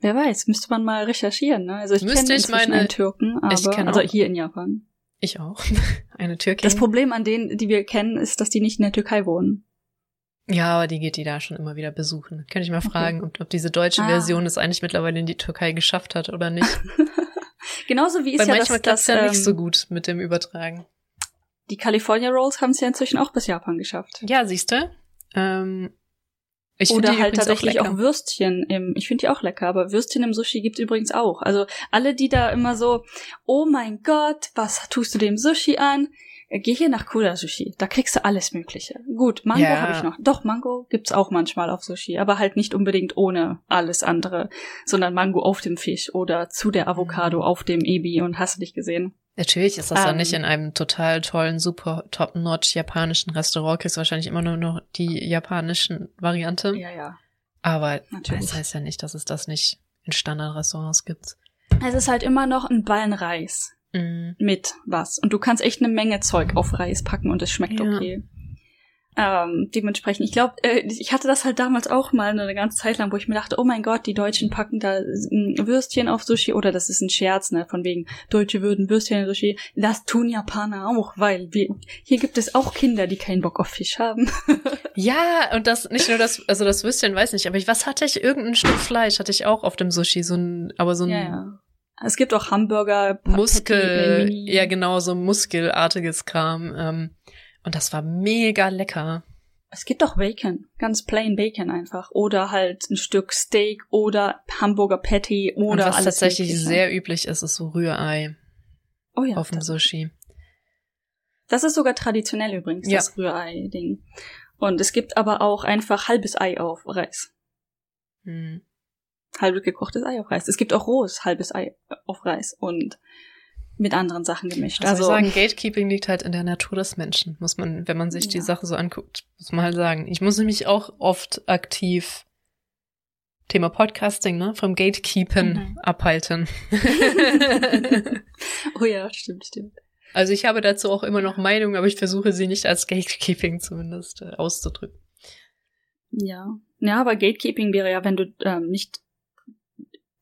Wer weiß, müsste man mal recherchieren, ne? Also ich kenne ich meine, einen Türken, aber ich also hier in Japan. Ich auch. [LAUGHS] Eine Türkin. Das Problem an denen, die wir kennen, ist, dass die nicht in der Türkei wohnen. Ja, aber die geht die da schon immer wieder besuchen. Könnte ich mal okay. fragen, ob, ob, diese deutsche ah. Version es eigentlich mittlerweile in die Türkei geschafft hat oder nicht. [LAUGHS] Genauso wie es ja manchmal das, das ja ähm, nicht so gut mit dem Übertragen. Die California Rolls haben es ja inzwischen auch bis Japan geschafft. Ja, siehst du. Ähm, ich Oder halt tatsächlich auch, auch, Würstchen im, ich finde die auch lecker, aber Würstchen im Sushi gibt's übrigens auch. Also alle, die da immer so, oh mein Gott, was tust du dem Sushi an? Äh, geh hier nach Kura Sushi, da kriegst du alles Mögliche. Gut, Mango ja. habe ich noch. Doch, Mango gibt's auch manchmal auf Sushi, aber halt nicht unbedingt ohne alles andere, sondern Mango auf dem Fisch oder zu der Avocado mhm. auf dem Ebi und hast du dich gesehen. Natürlich ist das um, dann nicht ähm. in einem total tollen, super top-notch japanischen Restaurant. Kriegst wahrscheinlich immer nur noch die japanischen Variante. Ja, ja. Aber Natürlich. das heißt ja nicht, dass es das nicht in Standardrestaurants gibt. Es ist halt immer noch ein Ballen Reis. Mm. Mit was. Und du kannst echt eine Menge Zeug auf Reis packen und es schmeckt ja. okay. Ähm, dementsprechend, ich glaube, äh, ich hatte das halt damals auch mal eine ganze Zeit lang, wo ich mir dachte, oh mein Gott, die Deutschen packen da ein Würstchen auf Sushi oder das ist ein Scherz, ne, von wegen Deutsche würden Würstchen auf Sushi. Das tun Japaner auch, weil wir, hier gibt es auch Kinder, die keinen Bock auf Fisch haben. [LAUGHS] ja, und das nicht nur das, also das Würstchen weiß nicht, aber ich, was hatte ich? Irgendein Stück Fleisch hatte ich auch auf dem Sushi, so ein, aber so ein. Ja, ja. Es gibt auch Hamburger, Muskel, ja genau, so muskelartiges Kram. Ähm, und das war mega lecker. Es gibt auch Bacon, ganz plain Bacon einfach. Oder halt ein Stück Steak oder Hamburger Patty oder Und was alles tatsächlich mögliche. sehr üblich ist, ist so Rührei. Oh ja. Auf dem Sushi. Das ist sogar traditionell übrigens, ja. das Rührei-Ding. Und es gibt aber auch einfach halbes Ei auf Reis. Hm. Halbes gekochtes Ei auf Reis. Es gibt auch rohes halbes Ei auf Reis. Und mit anderen Sachen gemischt. Also, also sagen, Gatekeeping liegt halt in der Natur des Menschen, muss man, wenn man sich ja. die Sache so anguckt, muss man halt sagen. Ich muss nämlich auch oft aktiv Thema Podcasting, ne? Vom Gatekeepen mhm. abhalten. [LAUGHS] oh ja, stimmt, stimmt. Also ich habe dazu auch immer noch Meinung, aber ich versuche sie nicht als Gatekeeping zumindest äh, auszudrücken. Ja. Ja, aber Gatekeeping wäre ja, wenn du ähm, nicht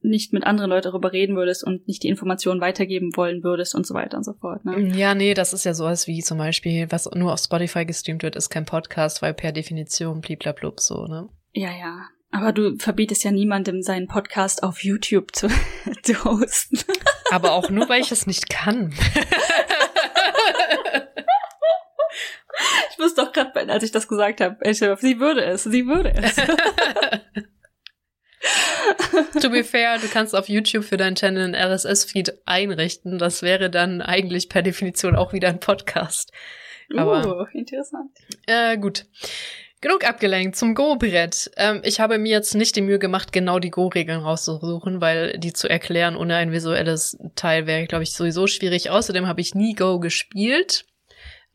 nicht mit anderen Leuten darüber reden würdest und nicht die Informationen weitergeben wollen würdest und so weiter und so fort. Ne? Ja, nee, das ist ja sowas wie zum Beispiel, was nur auf Spotify gestreamt wird, ist kein Podcast, weil per Definition bliblablub so, ne? Ja, ja. Aber du verbietest ja niemandem, seinen Podcast auf YouTube zu, [LAUGHS] zu hosten. Aber auch nur, weil ich es nicht kann. ich wusste doch gerade, als ich das gesagt habe, sie würde es, sie würde es. [LAUGHS] to be fair, du kannst auf YouTube für deinen Channel einen RSS-Feed einrichten. Das wäre dann eigentlich per Definition auch wieder ein Podcast. Aber, uh, interessant. Äh, gut. Genug abgelenkt zum Go-Brett. Ähm, ich habe mir jetzt nicht die Mühe gemacht, genau die Go-Regeln rauszusuchen, weil die zu erklären ohne ein visuelles Teil wäre, glaube ich, sowieso schwierig. Außerdem habe ich nie Go gespielt.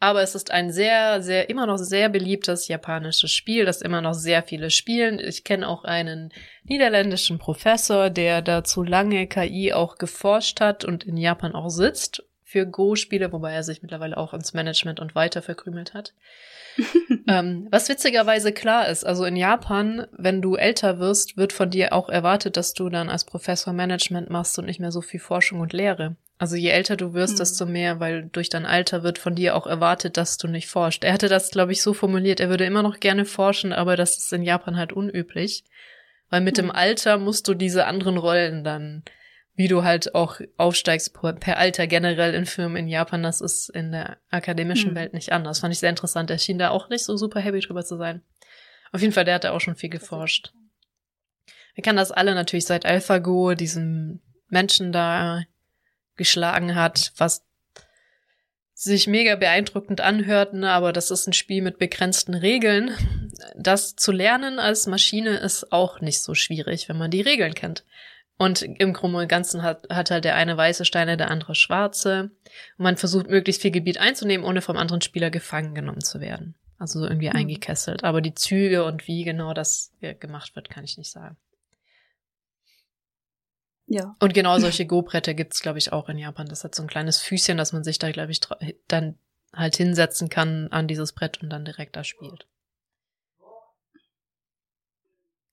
Aber es ist ein sehr, sehr, immer noch sehr beliebtes japanisches Spiel, das immer noch sehr viele spielen. Ich kenne auch einen niederländischen Professor, der dazu lange KI auch geforscht hat und in Japan auch sitzt für Go-Spiele, wobei er sich mittlerweile auch ins Management und weiter verkrümelt hat. [LAUGHS] ähm, was witzigerweise klar ist, also in Japan, wenn du älter wirst, wird von dir auch erwartet, dass du dann als Professor Management machst und nicht mehr so viel Forschung und Lehre. Also je älter du wirst, mhm. desto mehr, weil durch dein Alter wird von dir auch erwartet, dass du nicht forschst. Er hatte das, glaube ich, so formuliert, er würde immer noch gerne forschen, aber das ist in Japan halt unüblich. Weil mit mhm. dem Alter musst du diese anderen Rollen dann wie du halt auch aufsteigst per Alter generell in Firmen in Japan, das ist in der akademischen hm. Welt nicht anders. Fand ich sehr interessant. Er schien da auch nicht so super happy drüber zu sein. Auf jeden Fall, der hat da auch schon viel geforscht. Wir kennen das alle natürlich seit AlphaGo, diesem Menschen da geschlagen hat, was sich mega beeindruckend anhört, ne, aber das ist ein Spiel mit begrenzten Regeln. Das zu lernen als Maschine ist auch nicht so schwierig, wenn man die Regeln kennt. Und im Groben und Ganzen hat, hat halt der eine weiße Steine, der andere schwarze. Und man versucht möglichst viel Gebiet einzunehmen, ohne vom anderen Spieler gefangen genommen zu werden. Also so irgendwie mhm. eingekesselt. Aber die Züge und wie genau das gemacht wird, kann ich nicht sagen. Ja. Und genau solche Go-Bretter gibt's, glaube ich, auch in Japan. Das hat so ein kleines Füßchen, dass man sich da, glaube ich, dann halt hinsetzen kann an dieses Brett und dann direkt da spielt.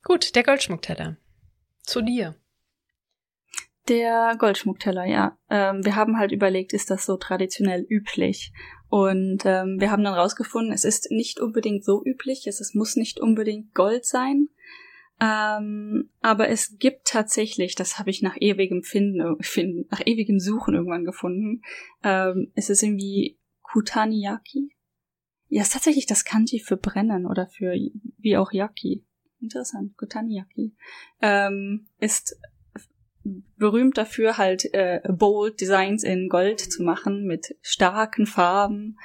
Gut, der Goldschmuckteller. Zu dir. Der Goldschmuckteller, ja. Ähm, wir haben halt überlegt, ist das so traditionell üblich? Und ähm, wir haben dann rausgefunden, es ist nicht unbedingt so üblich, es, es muss nicht unbedingt Gold sein. Ähm, aber es gibt tatsächlich, das habe ich nach ewigem Finden, [LAUGHS] finden, nach ewigem Suchen irgendwann gefunden, ähm, es ist irgendwie Kutaniyaki. Ja, ist tatsächlich das Kanji für brennen oder für wie auch Yaki. Interessant, Kutaniyaki. Ähm, ist berühmt dafür, halt äh, bold Designs in Gold zu machen mit starken Farben.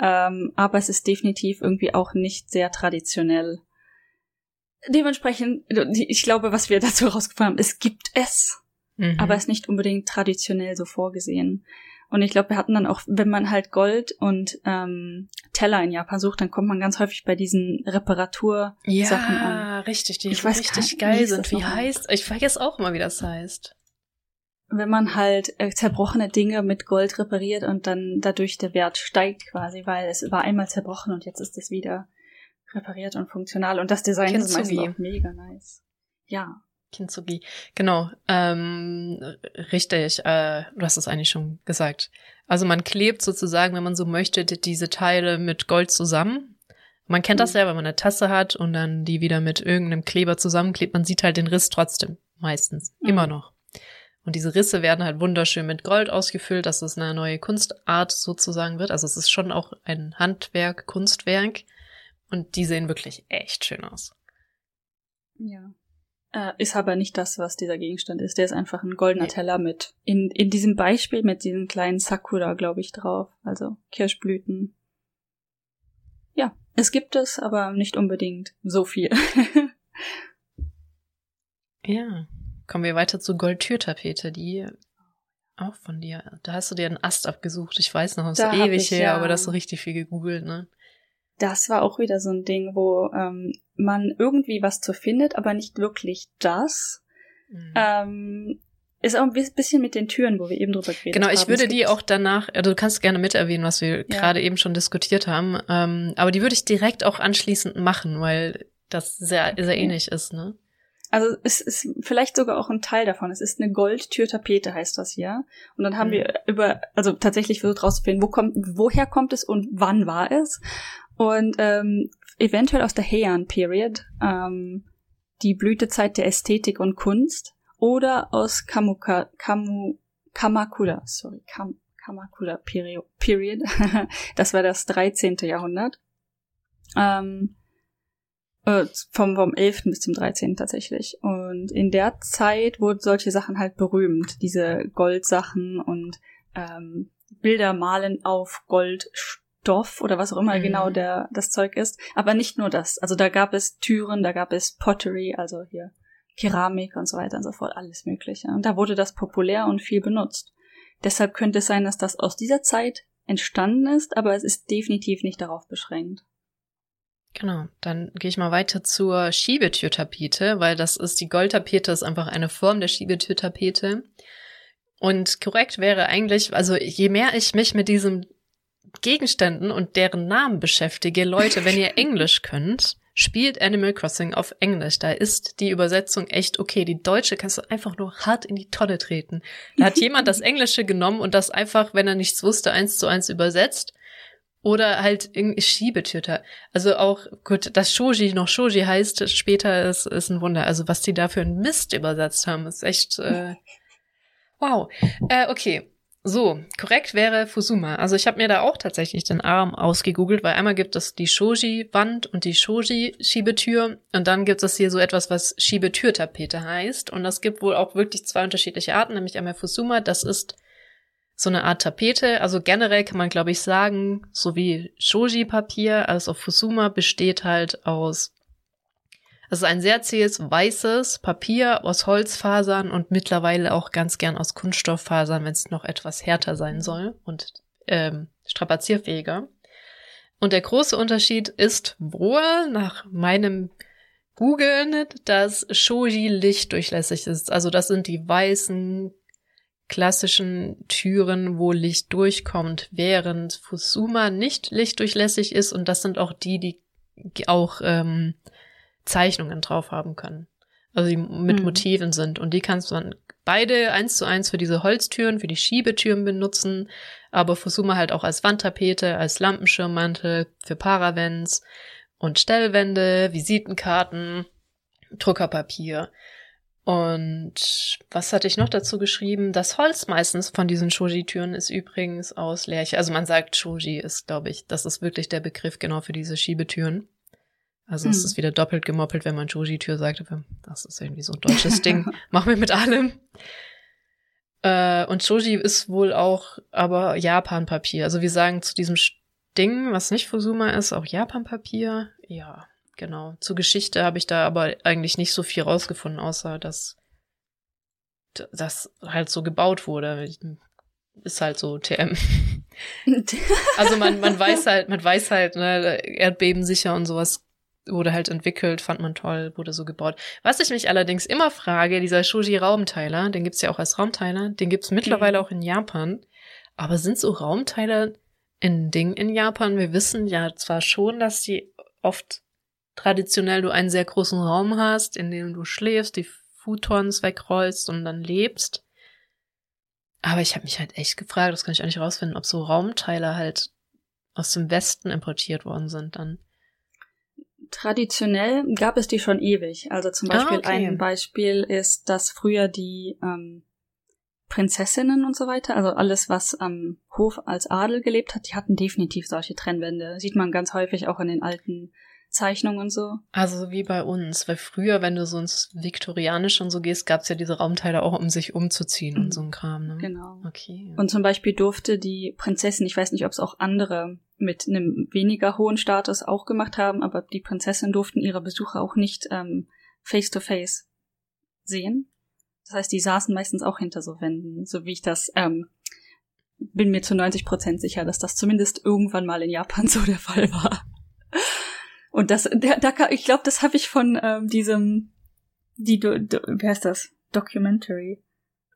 Ähm, aber es ist definitiv irgendwie auch nicht sehr traditionell. Dementsprechend, ich glaube, was wir dazu herausgefunden haben, es gibt es, mhm. aber es ist nicht unbedingt traditionell so vorgesehen. Und ich glaube, wir hatten dann auch, wenn man halt Gold und ähm, Teller in Japan sucht, dann kommt man ganz häufig bei diesen Reparatursachen ja, an. Ja, richtig, die ich weiß richtig geil wie sind. Wie heißt? Ich vergesse auch immer, wie das heißt. Wenn man halt äh, zerbrochene Dinge mit Gold repariert und dann dadurch der Wert steigt quasi, weil es war einmal zerbrochen und jetzt ist es wieder repariert und funktional und das Design Kintsugi. ist meistens mega nice. Ja. Kintsugi. Genau. Ähm, richtig, äh, du hast es eigentlich schon gesagt. Also man klebt sozusagen, wenn man so möchte, diese Teile mit Gold zusammen. Man kennt das mhm. ja, wenn man eine Tasse hat und dann die wieder mit irgendeinem Kleber zusammenklebt. Man sieht halt den Riss trotzdem. Meistens. Mhm. Immer noch. Und diese Risse werden halt wunderschön mit Gold ausgefüllt, dass es eine neue Kunstart sozusagen wird. Also es ist schon auch ein Handwerk, Kunstwerk. Und die sehen wirklich echt schön aus. Ja. Äh, ist aber nicht das, was dieser Gegenstand ist. Der ist einfach ein goldener nee. Teller mit, in, in diesem Beispiel mit diesem kleinen Sakura, glaube ich, drauf. Also Kirschblüten. Ja, es gibt es, aber nicht unbedingt so viel. [LAUGHS] ja. Kommen wir weiter zur Goldtürtapete, die auch von dir. Da hast du dir einen Ast abgesucht. Ich weiß noch, es ist ewig her, ja. aber das so richtig viel gegoogelt, ne? Das war auch wieder so ein Ding, wo ähm, man irgendwie was zu findet, aber nicht wirklich das. Mhm. Ähm, ist auch ein bisschen mit den Türen, wo wir eben drüber geredet genau, haben. Genau, ich würde die auch danach, also du kannst gerne mit erwähnen, was wir ja. gerade eben schon diskutiert haben, ähm, aber die würde ich direkt auch anschließend machen, weil das sehr, sehr ähnlich ist, ne? Also es ist vielleicht sogar auch ein Teil davon. Es ist eine Goldtürtapete, heißt das hier. Und dann haben mhm. wir über, also tatsächlich versucht rauszufinden, wo kommt, woher kommt es und wann war es. Und ähm, eventuell aus der Heian Period, ähm, die Blütezeit der Ästhetik und Kunst, oder aus Kamuka, Kamu, Kamakura, sorry, Kam, Kamakura Period. [LAUGHS] das war das 13. Jahrhundert. Ähm, äh, vom, vom 11. bis zum 13. tatsächlich. Und in der Zeit wurden solche Sachen halt berühmt. Diese Goldsachen und ähm, Bilder malen auf Goldstoff oder was auch immer mhm. genau der, das Zeug ist. Aber nicht nur das. Also da gab es Türen, da gab es Pottery, also hier Keramik und so weiter und so fort, alles Mögliche. Und da wurde das populär und viel benutzt. Deshalb könnte es sein, dass das aus dieser Zeit entstanden ist, aber es ist definitiv nicht darauf beschränkt. Genau, dann gehe ich mal weiter zur Schiebetürtapete, weil das ist die Goldtapete, ist einfach eine Form der Schiebetürtapete. Und korrekt wäre eigentlich, also je mehr ich mich mit diesen Gegenständen und deren Namen beschäftige, Leute, wenn ihr [LAUGHS] Englisch könnt, spielt Animal Crossing auf Englisch. Da ist die Übersetzung echt okay. Die deutsche kannst du einfach nur hart in die Tonne treten. Da hat jemand das Englische genommen und das einfach, wenn er nichts wusste, eins zu eins übersetzt. Oder halt Schiebetüter. Also auch, gut, dass Shoji noch Shoji heißt, später ist, ist ein Wunder. Also was die da für einen Mist übersetzt haben, ist echt, äh, [LAUGHS] wow. Äh, okay. So, korrekt wäre Fusuma. Also ich habe mir da auch tatsächlich den Arm ausgegoogelt, weil einmal gibt es die Shoji-Wand und die Shoji-Schiebetür und dann gibt es hier so etwas, was Schiebetürtapete heißt. Und das gibt wohl auch wirklich zwei unterschiedliche Arten, nämlich einmal Fusuma, das ist so eine Art Tapete. Also generell kann man, glaube ich, sagen, so wie Shoji-Papier, also Fusuma besteht halt aus es ist ein sehr zähes weißes Papier aus Holzfasern und mittlerweile auch ganz gern aus Kunststofffasern, wenn es noch etwas härter sein soll und ähm, strapazierfähiger. Und der große Unterschied ist wohl nach meinem Googeln, dass Shoji lichtdurchlässig ist. Also das sind die weißen klassischen Türen, wo Licht durchkommt, während Fusuma nicht lichtdurchlässig ist und das sind auch die, die auch ähm, Zeichnungen drauf haben können. Also die mit mhm. Motiven sind. Und die kannst du dann beide eins zu eins für diese Holztüren, für die Schiebetüren benutzen, aber Fusuma halt auch als Wandtapete, als Lampenschirmmantel, für Paravents und Stellwände, Visitenkarten, Druckerpapier. Und was hatte ich noch dazu geschrieben? Das Holz meistens von diesen Shoji-Türen ist übrigens aus Lärche. Also man sagt Shoji ist, glaube ich, das ist wirklich der Begriff genau für diese Schiebetüren. Also mhm. es ist wieder doppelt gemoppelt, wenn man Joji-Tür sagt. Das ist irgendwie so ein deutsches Ding. [LAUGHS] Machen wir mit allem. Äh, und Joji ist wohl auch aber Japan-Papier. Also wir sagen zu diesem Ding, was nicht Fusuma ist, auch Japan-Papier. Ja, genau. Zur Geschichte habe ich da aber eigentlich nicht so viel rausgefunden, außer dass das halt so gebaut wurde. Ist halt so TM. [LAUGHS] also man, man weiß halt, man weiß halt, ne, Erdbeben sicher und sowas wurde halt entwickelt, fand man toll, wurde so gebaut. Was ich mich allerdings immer frage, dieser Shoji-Raumteiler, den gibt's ja auch als Raumteiler, den gibt's mittlerweile mhm. auch in Japan. Aber sind so Raumteiler ein Ding in Japan? Wir wissen ja zwar schon, dass die oft traditionell du einen sehr großen Raum hast, in dem du schläfst, die Futons wegrollst und dann lebst. Aber ich habe mich halt echt gefragt, das kann ich auch nicht rausfinden, ob so Raumteiler halt aus dem Westen importiert worden sind dann. Traditionell gab es die schon ewig. Also zum ah, Beispiel ah, okay. ein Beispiel ist, dass früher die ähm, Prinzessinnen und so weiter, also alles, was am Hof als Adel gelebt hat, die hatten definitiv solche Trennwände. Sieht man ganz häufig auch in den alten Zeichnung und so. Also wie bei uns, weil früher, wenn du so ins Viktorianische und so gehst, gab's ja diese Raumteile auch, um sich umzuziehen mhm. und so ein Kram. Ne? Genau. Okay. Und zum Beispiel durfte die Prinzessin, ich weiß nicht, ob es auch andere mit einem weniger hohen Status auch gemacht haben, aber die Prinzessin durften ihre Besucher auch nicht ähm, face to face sehen. Das heißt, die saßen meistens auch hinter so Wänden, so wie ich das ähm, bin mir zu 90 Prozent sicher, dass das zumindest irgendwann mal in Japan [LAUGHS] so der Fall war. Und das, der, da, ich glaube, das habe ich von ähm, diesem, die, do, do, wie heißt das? Documentary.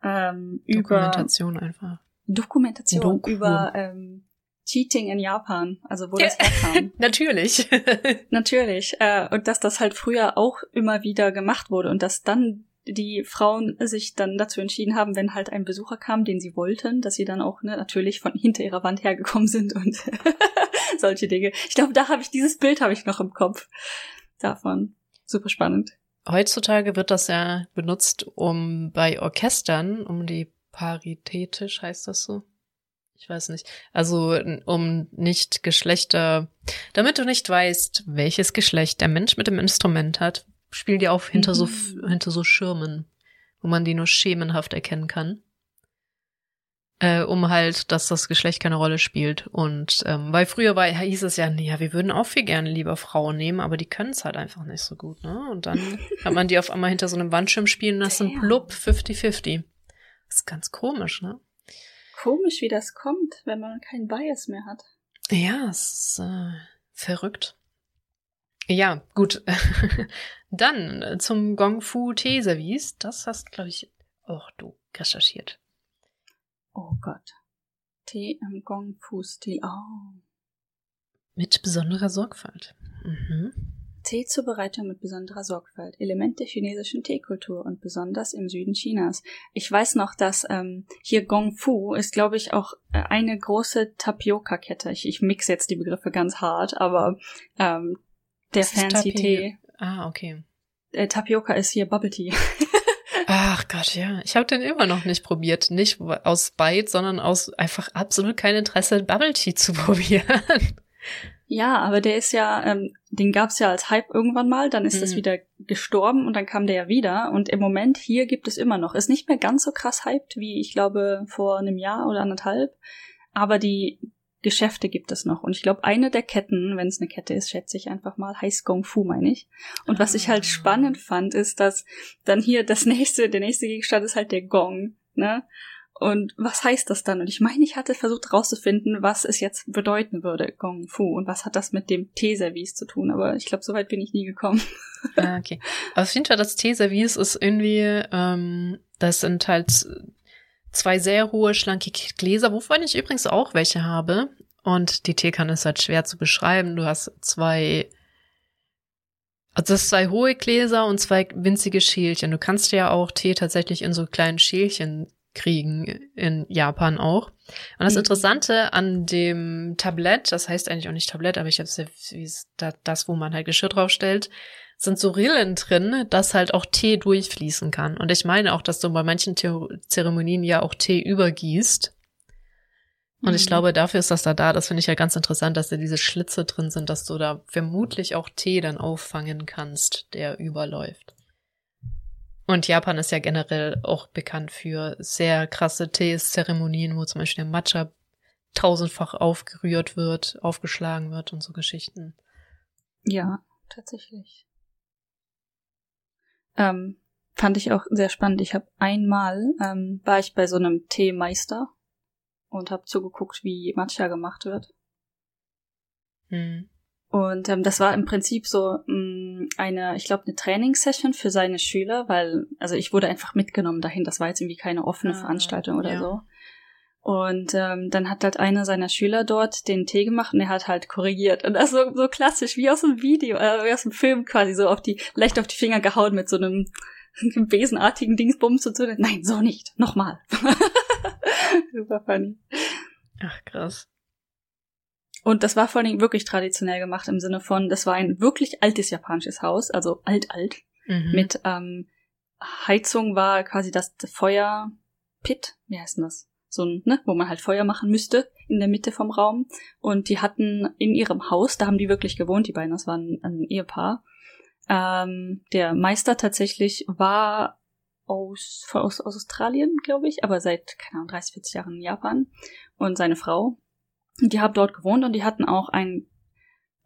Ähm, Dokumentation über, einfach. Dokumentation Doku. über ähm, Cheating in Japan, also wo das herkam. [LAUGHS] Natürlich. [LAUGHS] Natürlich. Äh, und dass das halt früher auch immer wieder gemacht wurde und dass dann die Frauen sich dann dazu entschieden haben, wenn halt ein Besucher kam, den sie wollten, dass sie dann auch ne, natürlich von hinter ihrer Wand hergekommen sind und [LAUGHS] solche Dinge. Ich glaube, da habe ich dieses Bild habe ich noch im Kopf davon. Super spannend. Heutzutage wird das ja benutzt, um bei Orchestern, um die paritätisch heißt das so, ich weiß nicht. Also um nicht Geschlechter, damit du nicht weißt, welches Geschlecht der Mensch mit dem Instrument hat, spielen die auch hinter mhm. so hinter so Schirmen, wo man die nur schemenhaft erkennen kann. Äh, um halt, dass das Geschlecht keine Rolle spielt. Und ähm, weil früher war, hieß es ja, nee, ja, wir würden auch viel gerne lieber Frauen nehmen, aber die können es halt einfach nicht so gut, ne? Und dann [LAUGHS] hat man die auf einmal hinter so einem Wandschirm spielen lassen, plupp, 50-50. Das ist ganz komisch, ne? Komisch, wie das kommt, wenn man keinen Bias mehr hat. Ja, es ist äh, verrückt. Ja, gut. [LAUGHS] Dann äh, zum Gong Fu Teeservice. Das hast, glaube ich, auch du recherchiert. Oh Gott. Tee im Gong Fu Stil. Oh. Mit besonderer Sorgfalt. Mhm. Teezubereitung mit besonderer Sorgfalt, Elemente der chinesischen Teekultur und besonders im Süden Chinas. Ich weiß noch, dass ähm, hier Gong Fu ist, glaube ich, auch äh, eine große Tapioca-Kette. Ich, ich mixe jetzt die Begriffe ganz hart, aber ähm, der fancy Tee. Ah, okay. Äh, Tapioca ist hier Bubble Tea. [LAUGHS] Ach Gott, ja. Ich habe den immer noch nicht probiert. Nicht aus Bite, sondern aus einfach absolut kein Interesse, Bubble Tea zu [LAUGHS] probieren. Ja, aber der ist ja, ähm, den gab's ja als Hype irgendwann mal, dann ist mhm. das wieder gestorben und dann kam der ja wieder. Und im Moment hier gibt es immer noch. Ist nicht mehr ganz so krass hyped wie ich glaube vor einem Jahr oder anderthalb, aber die Geschäfte gibt es noch. Und ich glaube, eine der Ketten, wenn es eine Kette ist, schätze ich einfach mal, heißt Gong Fu, meine ich. Und was ich halt ah. spannend fand, ist, dass dann hier das [LAUGHS] nächste, der nächste Gegenstand ist halt der Gong, ne? Und was heißt das dann? Und ich meine, ich hatte versucht herauszufinden, was es jetzt bedeuten würde, Gong Fu, und was hat das mit dem Teeservice zu tun. Aber ich glaube, so weit bin ich nie gekommen. [LAUGHS] Ah, okay. Aber auf jeden Fall, das Teeservice ist irgendwie, ähm, das sind halt zwei sehr hohe, schlanke Gläser, wovon ich übrigens auch welche habe. Und die Teekanne ist halt schwer zu beschreiben. Du hast zwei also das zwei hohe Gläser und zwei winzige Schälchen. Du kannst ja auch Tee tatsächlich in so kleinen Schälchen kriegen in Japan auch. Und das mhm. Interessante an dem Tablett, das heißt eigentlich auch nicht Tablett, aber ich habe es ja das, wo man halt Geschirr draufstellt, sind so Rillen drin, dass halt auch Tee durchfließen kann. Und ich meine auch, dass du bei manchen Zeremonien ja auch Tee übergießt. Und mhm. ich glaube, dafür ist das da da. Das finde ich ja ganz interessant, dass da diese Schlitze drin sind, dass du da vermutlich auch Tee dann auffangen kannst, der überläuft. Und Japan ist ja generell auch bekannt für sehr krasse Teezeremonien, wo zum Beispiel der Matcha tausendfach aufgerührt wird, aufgeschlagen wird und so Geschichten. Ja, tatsächlich. Ähm, fand ich auch sehr spannend. Ich habe einmal ähm, war ich bei so einem Teemeister und habe zugeguckt, wie Matcha gemacht wird. Hm. Und ähm, das war im Prinzip so mh, mm, eine, ich glaube, eine Trainingssession für seine Schüler, weil, also ich wurde einfach mitgenommen dahin. Das war jetzt irgendwie keine offene ah, Veranstaltung oder ja. so. Und ähm, dann hat halt einer seiner Schüler dort den Tee gemacht und er hat halt korrigiert. Und das so, so klassisch, wie aus einem Video, äh, wie aus einem Film quasi, so auf die, leicht auf die Finger gehauen mit so einem [LAUGHS] besenartigen Dingsbums und so. Nein, so nicht. Nochmal. [LAUGHS] Super funny. Ach, krass. Und das war vor allen Dingen wirklich traditionell gemacht im Sinne von, das war ein wirklich altes japanisches Haus, also alt-alt. Mhm. Mit ähm, Heizung war quasi das Feuerpit, wie heißt denn das? So ein, ne, wo man halt Feuer machen müsste in der Mitte vom Raum. Und die hatten in ihrem Haus, da haben die wirklich gewohnt, die beiden, das waren ein Ehepaar. Ähm, der Meister tatsächlich war aus, aus, aus Australien, glaube ich, aber seit, keine Ahnung, 30, 40 Jahren in Japan. Und seine Frau die haben dort gewohnt und die hatten auch ein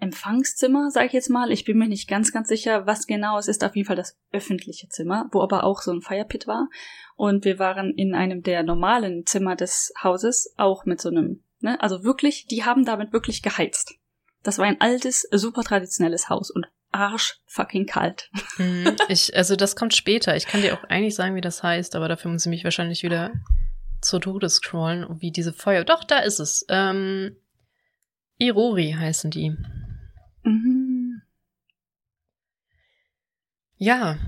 Empfangszimmer, sage ich jetzt mal. Ich bin mir nicht ganz, ganz sicher, was genau es ist. Auf jeden Fall das öffentliche Zimmer, wo aber auch so ein Firepit war. Und wir waren in einem der normalen Zimmer des Hauses auch mit so einem, ne, also wirklich, die haben damit wirklich geheizt. Das war ein altes, super traditionelles Haus und arsch fucking kalt. [LAUGHS] Mhm. Ich, also das kommt später. Ich kann dir auch eigentlich sagen, wie das heißt, aber dafür muss ich mich wahrscheinlich wieder zur Tode scrollen, wie diese Feuer. Doch, da ist es. Ähm, Irori heißen die. Mhm. Ja,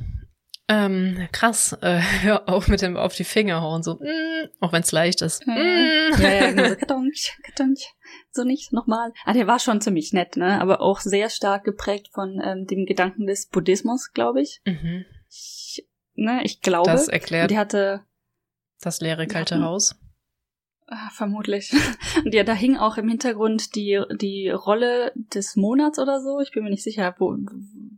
ähm, krass. Äh, [LAUGHS] hör auf mit dem auf die Finger hauen, so, mm, auch wenn es leicht ist. Ja, mm. ja, ja genau [LAUGHS] so, nicht, nochmal. Ah, der war schon ziemlich nett, ne? Aber auch sehr stark geprägt von ähm, dem Gedanken des Buddhismus, glaube ich. Mhm. ich. Ne, ich glaube. Das erklärt. Der hatte das leere kalte hatten, Haus. Ah, vermutlich. [LAUGHS] Und ja, da hing auch im Hintergrund die, die Rolle des Monats oder so. Ich bin mir nicht sicher, wo,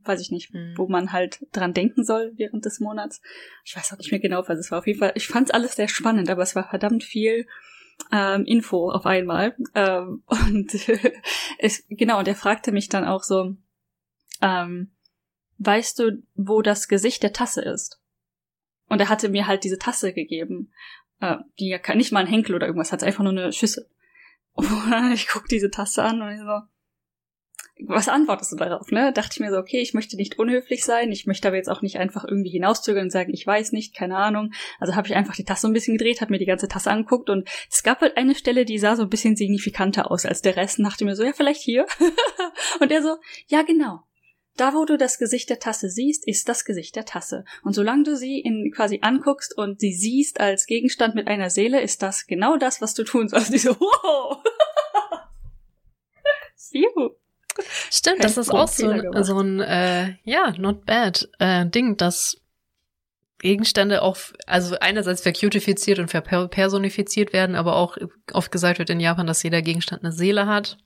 weiß ich nicht, mhm. wo man halt dran denken soll während des Monats. Ich weiß auch nicht mehr genau, was es war. Auf jeden Fall, ich fand es alles sehr spannend, aber es war verdammt viel ähm, Info auf einmal. Ähm, [LAUGHS] und [LAUGHS] es, genau, und er fragte mich dann auch so, ähm, weißt du, wo das Gesicht der Tasse ist? Und er hatte mir halt diese Tasse gegeben äh, die ja nicht mal ein Henkel oder irgendwas hat, einfach nur eine Schüssel. [LAUGHS] Und ich guck diese Tasse an und ich so, was antwortest du darauf, ne? Dachte ich mir so, okay, ich möchte nicht unhöflich sein, ich möchte aber jetzt auch nicht einfach irgendwie hinauszögern und sagen, ich weiß nicht, keine Ahnung. Also habe ich einfach die Tasse ein bisschen gedreht, habe mir die ganze Tasse anguckt und es gab halt eine Stelle, die sah so ein bisschen signifikanter aus als der Rest. Und dachte mir so, ja, vielleicht hier. [LAUGHS] und er so, ja, genau. Da, wo du das Gesicht der Tasse siehst, ist das Gesicht der Tasse. Und solange du sie in quasi anguckst und sie siehst als Gegenstand mit einer Seele, ist das genau das, was du tun sollst. Die so, wow! [LAUGHS] Stimmt, das ist auch so ein, so ein äh, ja, not bad äh, Ding, dass Gegenstände auch, also einerseits vercutifiziert und verpersonifiziert werden, aber auch oft gesagt wird in Japan, dass jeder Gegenstand eine Seele hat.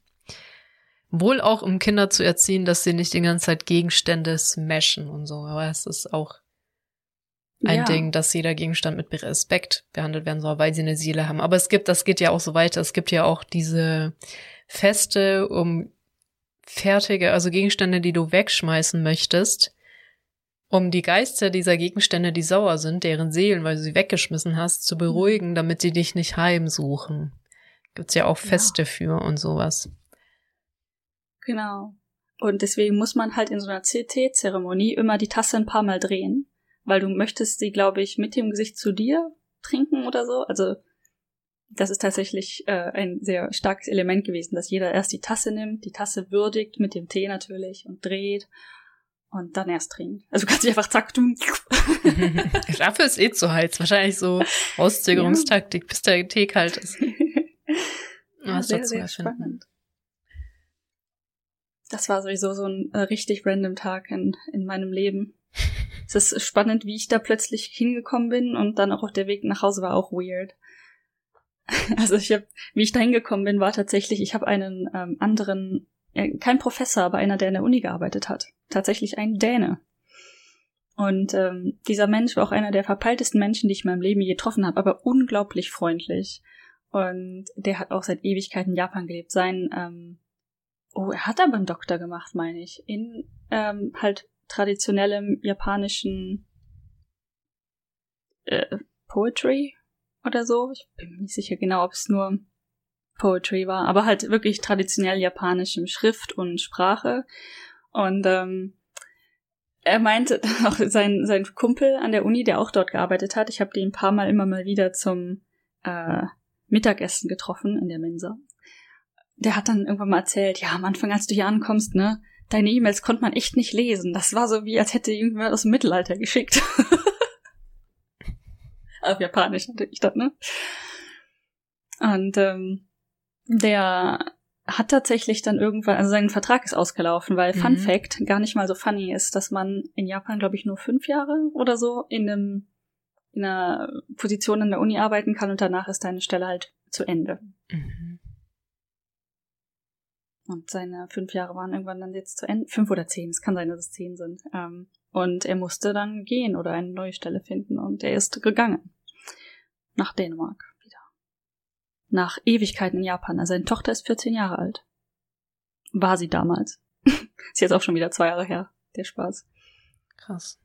Wohl auch, um Kinder zu erziehen, dass sie nicht die ganze Zeit Gegenstände smashen und so. Aber es ist auch ein ja. Ding, dass jeder Gegenstand mit Respekt behandelt werden soll, weil sie eine Seele haben. Aber es gibt, das geht ja auch so weiter. Es gibt ja auch diese Feste um fertige, also Gegenstände, die du wegschmeißen möchtest, um die Geister dieser Gegenstände, die sauer sind, deren Seelen, weil du sie weggeschmissen hast, zu beruhigen, damit sie dich nicht heimsuchen. Gibt's ja auch Feste ja. für und sowas. Genau. Und deswegen muss man halt in so einer CT-Zeremonie immer die Tasse ein paar Mal drehen, weil du möchtest sie, glaube ich, mit dem Gesicht zu dir trinken oder so. Also das ist tatsächlich äh, ein sehr starkes Element gewesen, dass jeder erst die Tasse nimmt, die Tasse würdigt, mit dem Tee natürlich, und dreht und dann erst trinkt. Also du kannst dich einfach zack tun. [LAUGHS] Dafür ist eh zu heiß. Wahrscheinlich so [LAUGHS] Auszögerungstaktik, ja. bis der Tee kalt ist. [LAUGHS] ja, sehr, sehr spannend das war sowieso so ein äh, richtig random Tag in, in meinem Leben. [LAUGHS] es ist spannend, wie ich da plötzlich hingekommen bin und dann auch der Weg nach Hause war auch weird. [LAUGHS] also ich habe, wie ich da hingekommen bin, war tatsächlich, ich habe einen ähm, anderen, äh, kein Professor, aber einer, der in der Uni gearbeitet hat. Tatsächlich ein Däne. Und ähm, dieser Mensch war auch einer der verpeiltesten Menschen, die ich in meinem Leben je getroffen habe, aber unglaublich freundlich. Und der hat auch seit Ewigkeiten in Japan gelebt. Sein ähm, Oh, er hat aber einen Doktor gemacht, meine ich. In ähm, halt traditionellem japanischen äh, Poetry oder so. Ich bin mir nicht sicher genau, ob es nur Poetry war, aber halt wirklich traditionell japanischem Schrift und Sprache. Und ähm, er meinte [LAUGHS] auch sein, sein Kumpel an der Uni, der auch dort gearbeitet hat, ich habe den ein paar Mal immer mal wieder zum äh, Mittagessen getroffen in der Mensa der hat dann irgendwann mal erzählt, ja, am Anfang, als du hier ankommst, ne, deine E-Mails konnte man echt nicht lesen. Das war so wie, als hätte irgendwer aus dem Mittelalter geschickt. [LAUGHS] Auf Japanisch natürlich dann, ne? Und ähm, der hat tatsächlich dann irgendwann, also sein Vertrag ist ausgelaufen, weil mhm. Fun Fact gar nicht mal so funny ist, dass man in Japan, glaube ich, nur fünf Jahre oder so in einem in einer Position an der Uni arbeiten kann und danach ist deine Stelle halt zu Ende. Mhm. Und seine fünf Jahre waren irgendwann dann jetzt zu Ende. Fünf oder zehn, es kann sein, dass es zehn sind. Ähm, und er musste dann gehen oder eine neue Stelle finden. Und er ist gegangen. Nach Dänemark wieder. Nach Ewigkeiten in Japan. Also seine Tochter ist 14 Jahre alt. War sie damals. [LAUGHS] ist jetzt auch schon wieder zwei Jahre her. Der Spaß. Krass.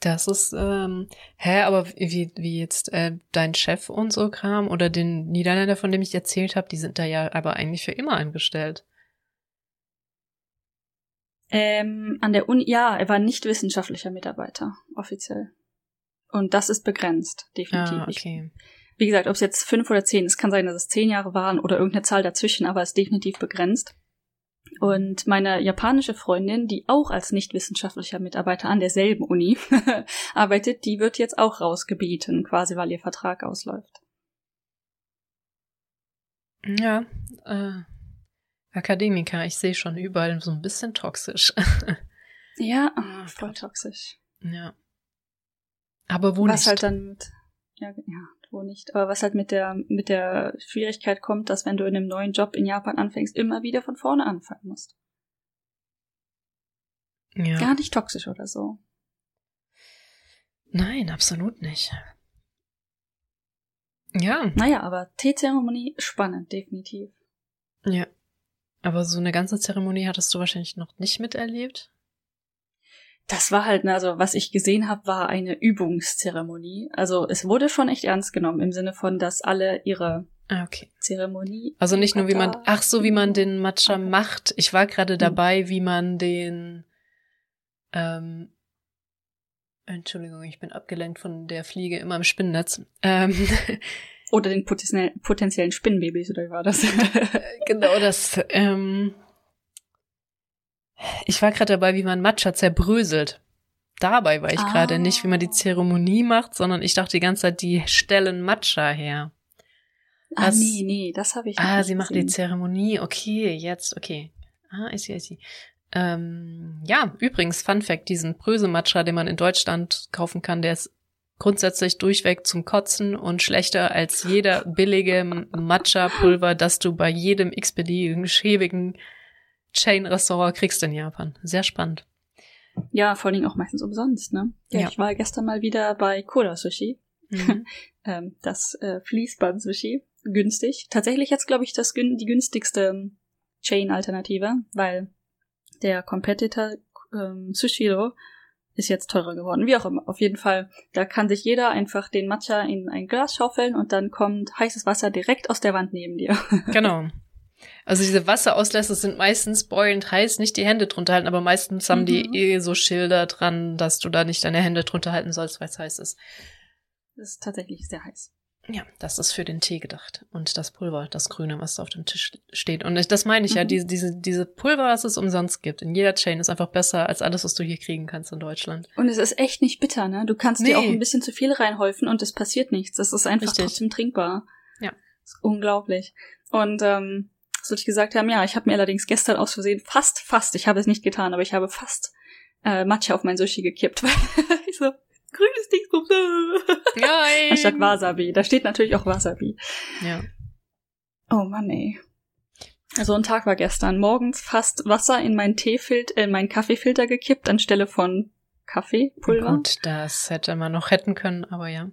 Das ist, ähm, hä, aber wie, wie jetzt äh, dein Chef und so Kram oder den Niederländer, von dem ich erzählt habe, die sind da ja aber eigentlich für immer angestellt. Ähm, an der Uni, ja, er war nicht wissenschaftlicher Mitarbeiter, offiziell. Und das ist begrenzt, definitiv. Ah, okay. Wie gesagt, ob es jetzt fünf oder zehn, es kann sein, dass es zehn Jahre waren oder irgendeine Zahl dazwischen, aber es ist definitiv begrenzt. Und meine japanische Freundin, die auch als nicht wissenschaftlicher Mitarbeiter an derselben Uni [LAUGHS] arbeitet, die wird jetzt auch rausgebeten, quasi weil ihr Vertrag ausläuft. Ja, äh, Akademiker, ich sehe schon überall so ein bisschen toxisch. [LAUGHS] ja, oh, voll toxisch. Ja. Aber wo Was nicht? halt dann mit, ja, ja, wo nicht. Aber was halt mit der, mit der Schwierigkeit kommt, dass wenn du in einem neuen Job in Japan anfängst, immer wieder von vorne anfangen musst. Ja. Gar nicht toxisch oder so. Nein, absolut nicht. Ja. Naja, aber Teezeremonie spannend, definitiv. Ja. Aber so eine ganze Zeremonie hattest du wahrscheinlich noch nicht miterlebt? Das war halt, ne, also was ich gesehen habe, war eine Übungszeremonie. Also es wurde schon echt ernst genommen im Sinne von, dass alle ihre ah, okay. Zeremonie. Also nicht nur wie man, ach so, wie man den Matcha okay. macht. Ich war gerade hm. dabei, wie man den, ähm, Entschuldigung, ich bin abgelenkt von der Fliege immer im Spinnennetz. Ähm, [LAUGHS] Oder den potenziellen, potenziellen Spinnenbabys, oder wie war das? [LAUGHS] genau das. Ähm, ich war gerade dabei, wie man Matcha zerbröselt. Dabei war ich ah. gerade nicht, wie man die ah. Zeremonie macht, sondern ich dachte die ganze Zeit, die stellen Matcha her. Ah, das, nee, nee, das habe ich nicht Ah, sie macht die Zeremonie. Okay, jetzt, okay. Ah, ist sie, ist sie. Ähm, ja, übrigens, Fun Fact, diesen Bröse-Matcha, den man in Deutschland kaufen kann, der ist grundsätzlich durchweg zum Kotzen und schlechter als jeder billige Matcha-Pulver, das du bei jedem x-beliebigen, schäbigen Chain-Restaurant kriegst in Japan. Sehr spannend. Ja, vor allem auch meistens umsonst, ne? Ja, ja. ich war gestern mal wieder bei Kura Sushi. Mhm. [LAUGHS] ähm, das äh, Fließband-Sushi. Günstig. Tatsächlich jetzt, glaube ich, das die günstigste ähm, Chain-Alternative, weil der Competitor ähm, Sushiro ist jetzt teurer geworden. Wie auch immer. Auf jeden Fall, da kann sich jeder einfach den Matcha in ein Glas schaufeln und dann kommt heißes Wasser direkt aus der Wand neben dir. [LAUGHS] Genau. Also diese Wasserauslässe sind meistens boilend heiß, nicht die Hände drunter halten, aber meistens haben mhm. die eh so Schilder dran, dass du da nicht deine Hände drunter halten sollst, weil es heiß ist. Das ist tatsächlich sehr heiß. Ja, das ist für den Tee gedacht. Und das Pulver, das Grüne, was da auf dem Tisch steht. Und das meine ich mhm. ja, diese, diese, diese Pulver, was es umsonst gibt, in jeder Chain, ist einfach besser als alles, was du hier kriegen kannst in Deutschland. Und es ist echt nicht bitter, ne? Du kannst nee. dir auch ein bisschen zu viel reinhäufen und es passiert nichts. Es ist einfach Richtig. trotzdem trinkbar. Ja. Ist unglaublich. Und ähm, würde ich gesagt haben, ja, ich habe mir allerdings gestern aus Versehen fast, fast, ich habe es nicht getan, aber ich habe fast äh, Matcha auf mein Sushi gekippt, [LAUGHS] weil ich so, grünes Dingsbums. [LAUGHS] Nein. Anstatt Wasabi. Da steht natürlich auch Wasabi. Ja. Oh Mann, ey. Also ein Tag war gestern. Morgens fast Wasser in meinen Teefilter, in meinen Kaffeefilter gekippt, anstelle von Kaffeepulver. Gut, das hätte man noch retten können, aber ja.